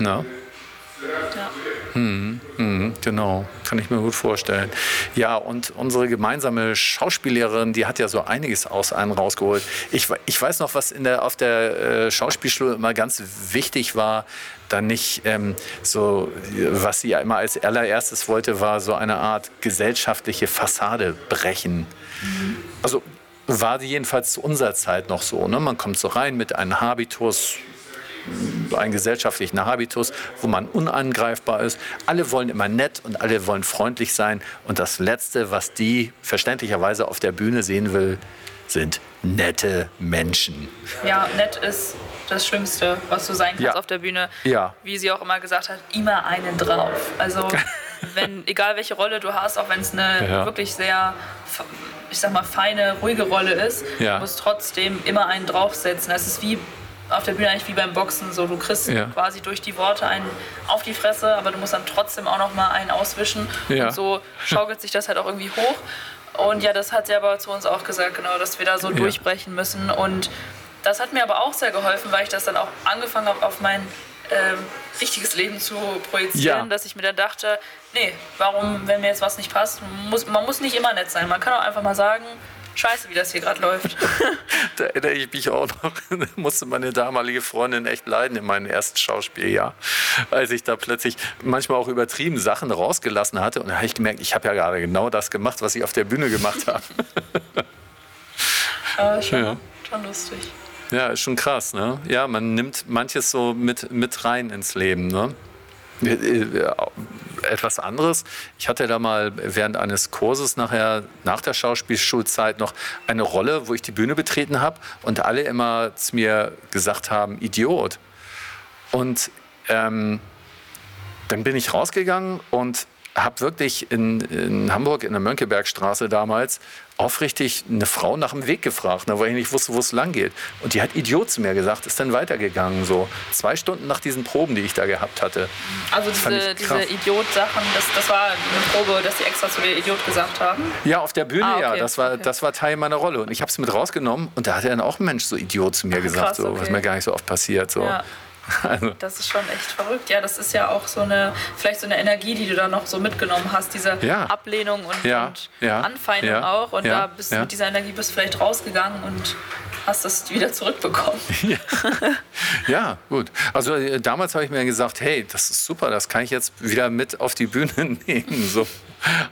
Na? Ja. Hm, hm, genau, kann ich mir gut vorstellen. Ja, und unsere gemeinsame Schauspiellehrerin, die hat ja so einiges aus einem rausgeholt. Ich, ich weiß noch, was in der, auf der äh, Schauspielschule immer ganz wichtig war, dann nicht ähm, so, was sie ja immer als allererstes wollte, war so eine Art gesellschaftliche Fassade brechen. Mhm. Also war die jedenfalls zu unserer Zeit noch so. Ne? Man kommt so rein mit einem Habitus, einen gesellschaftlichen Habitus, wo man unangreifbar ist. Alle wollen immer nett und alle wollen freundlich sein. Und das Letzte, was die verständlicherweise auf der Bühne sehen will, sind nette Menschen. Ja, nett ist das Schlimmste, was du sein kannst ja. auf der Bühne. Ja. Wie sie auch immer gesagt hat, immer einen drauf. Also wenn, egal welche Rolle du hast, auch wenn es eine ja. wirklich sehr, ich sag mal, feine, ruhige Rolle ist, ja. du musst trotzdem immer einen draufsetzen. Das ist wie auf der Bühne eigentlich wie beim Boxen. So, du kriegst ja. quasi durch die Worte einen auf die Fresse, aber du musst dann trotzdem auch noch mal einen auswischen. Ja. Und so schaukelt sich das halt auch irgendwie hoch. Und ja, das hat sie aber zu uns auch gesagt, genau, dass wir da so ja. durchbrechen müssen. Und das hat mir aber auch sehr geholfen, weil ich das dann auch angefangen habe, auf mein ähm, richtiges Leben zu projizieren, ja. dass ich mir dann dachte, nee, warum, wenn mir jetzt was nicht passt, muss, man muss nicht immer nett sein. Man kann auch einfach mal sagen, scheiße, wie das hier gerade läuft. da erinnere ich mich auch noch, da musste meine damalige Freundin echt leiden in meinem ersten Schauspieljahr, als ich da plötzlich manchmal auch übertrieben Sachen rausgelassen hatte. Und da habe ich gemerkt, ich habe ja gerade genau das gemacht, was ich auf der Bühne gemacht habe. Aber schon, ja. schon lustig. Ja, ist schon krass, ne? Ja, man nimmt manches so mit, mit rein ins Leben, ne? Etwas anderes. Ich hatte da mal während eines Kurses nachher, nach der Schauspielschulzeit noch eine Rolle, wo ich die Bühne betreten habe und alle immer zu mir gesagt haben, Idiot. Und ähm, dann bin ich rausgegangen und habe wirklich in, in, Hamburg in der Mönckebergstraße damals aufrichtig eine Frau nach dem Weg gefragt, ne, weil ich nicht wusste, wo es lang geht. Und die hat Idiot zu mir gesagt, ist dann weitergegangen. So zwei Stunden nach diesen Proben, die ich da gehabt hatte. Also diese, diese Idiot-Sachen, das, das war eine Probe, dass sie extra zu dir Idiot gesagt haben? Ja, auf der Bühne ah, okay. ja. Das war, okay. das war Teil meiner Rolle. Und ich habe es mit rausgenommen und da hat dann auch ein Mensch so Idiot zu mir Ach, gesagt, krass, so, okay. was mir gar nicht so oft passiert. So. Ja. Also. Das ist schon echt verrückt. Ja, das ist ja auch so eine, vielleicht so eine Energie, die du da noch so mitgenommen hast, diese ja. Ablehnung und, ja. und ja. Anfeindung auch. Und da bist du mit dieser Energie bist vielleicht rausgegangen und hast das wieder zurückbekommen. Ja, gut. Also äh, damals habe ich mir gesagt, hey, das ist super, das kann ich jetzt wieder mit auf die Bühne nehmen. So.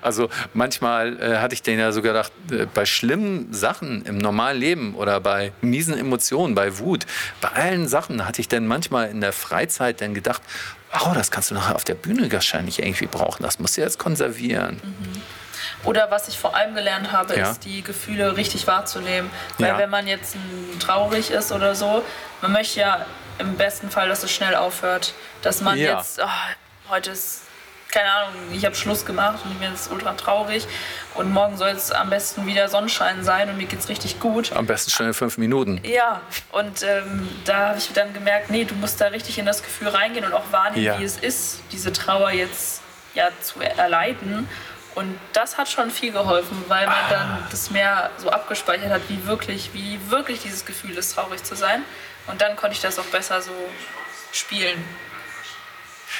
Also manchmal äh, hatte ich denen ja sogar gedacht, äh, bei schlimmen Sachen im normalen Leben oder bei miesen Emotionen, bei Wut, bei allen Sachen hatte ich dann manchmal in der Freizeit dann gedacht, oh, das kannst du nachher auf der Bühne wahrscheinlich irgendwie brauchen, das musst du jetzt konservieren. Mhm. Oder was ich vor allem gelernt habe, ja. ist die Gefühle richtig wahrzunehmen. Weil ja. wenn man jetzt traurig ist oder so, man möchte ja im besten Fall, dass es schnell aufhört. Dass man ja. jetzt, oh, heute ist keine Ahnung, ich habe Schluss gemacht und mir ist ultra traurig und morgen soll es am besten wieder Sonnenschein sein und mir geht es richtig gut. Am besten schnell in fünf Minuten. Ja, und ähm, da habe ich dann gemerkt, nee, du musst da richtig in das Gefühl reingehen und auch wahrnehmen, ja. wie es ist, diese Trauer jetzt ja zu erleiden. Und das hat schon viel geholfen, weil man dann ah. das mehr so abgespeichert hat, wie wirklich, wie wirklich dieses Gefühl ist, traurig zu sein. Und dann konnte ich das auch besser so spielen.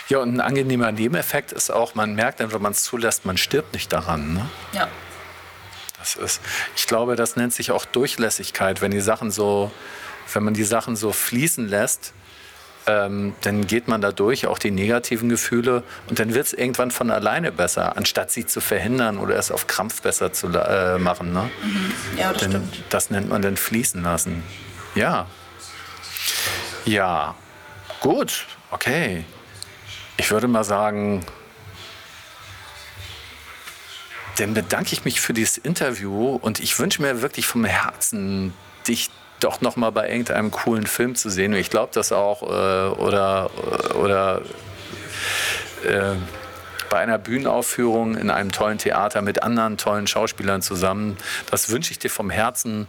Ja, und ein angenehmer Nebeneffekt ist auch, man merkt dann, wenn man es zulässt, man stirbt nicht daran. Ne? Ja. Das ist, ich glaube, das nennt sich auch Durchlässigkeit, wenn die Sachen so, wenn man die Sachen so fließen lässt, ähm, dann geht man da durch, auch die negativen Gefühle, und dann wird es irgendwann von alleine besser, anstatt sie zu verhindern oder es auf Krampf besser zu äh, machen. Ne? Mhm. Ja, das denn, stimmt. Das nennt man dann fließen lassen. Ja. Ja. Gut, okay. Ich würde mal sagen, dann bedanke ich mich für dieses Interview und ich wünsche mir wirklich vom Herzen, dich doch noch mal bei irgendeinem coolen Film zu sehen. Ich glaube das auch äh, oder oder äh, bei einer Bühnenaufführung in einem tollen Theater mit anderen tollen Schauspielern zusammen. Das wünsche ich dir vom Herzen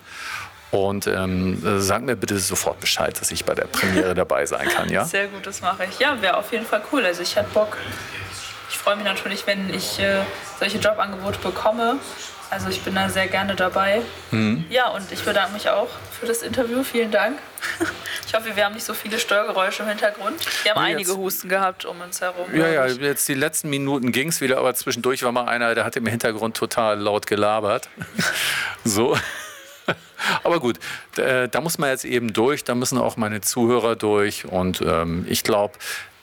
und ähm, sag mir bitte sofort Bescheid, dass ich bei der Premiere dabei sein kann, ja? Sehr gut, das mache ich. Ja, wäre auf jeden Fall cool. Also ich hätte Bock. Ich freue mich natürlich, wenn ich äh, solche Jobangebote bekomme. Also ich bin da sehr gerne dabei. Mhm. Ja, und ich bedanke mich auch für das Interview. Vielen Dank. Ich hoffe, wir haben nicht so viele Störgeräusche im Hintergrund. Wir haben ja, einige Husten gehabt um uns herum. Ja, ja, jetzt die letzten Minuten ging es wieder, aber zwischendurch war mal einer, der hat im Hintergrund total laut gelabert. so. Aber gut, da muss man jetzt eben durch, da müssen auch meine Zuhörer durch. Und ähm, ich glaube,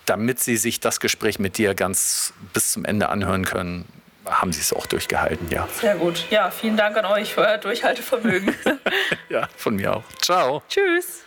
damit sie sich das Gespräch mit dir ganz bis zum Ende anhören können, haben sie es auch durchgehalten, ja. Sehr gut. Ja, vielen Dank an euch für euer Durchhaltevermögen. ja, von mir auch. Ciao. Tschüss.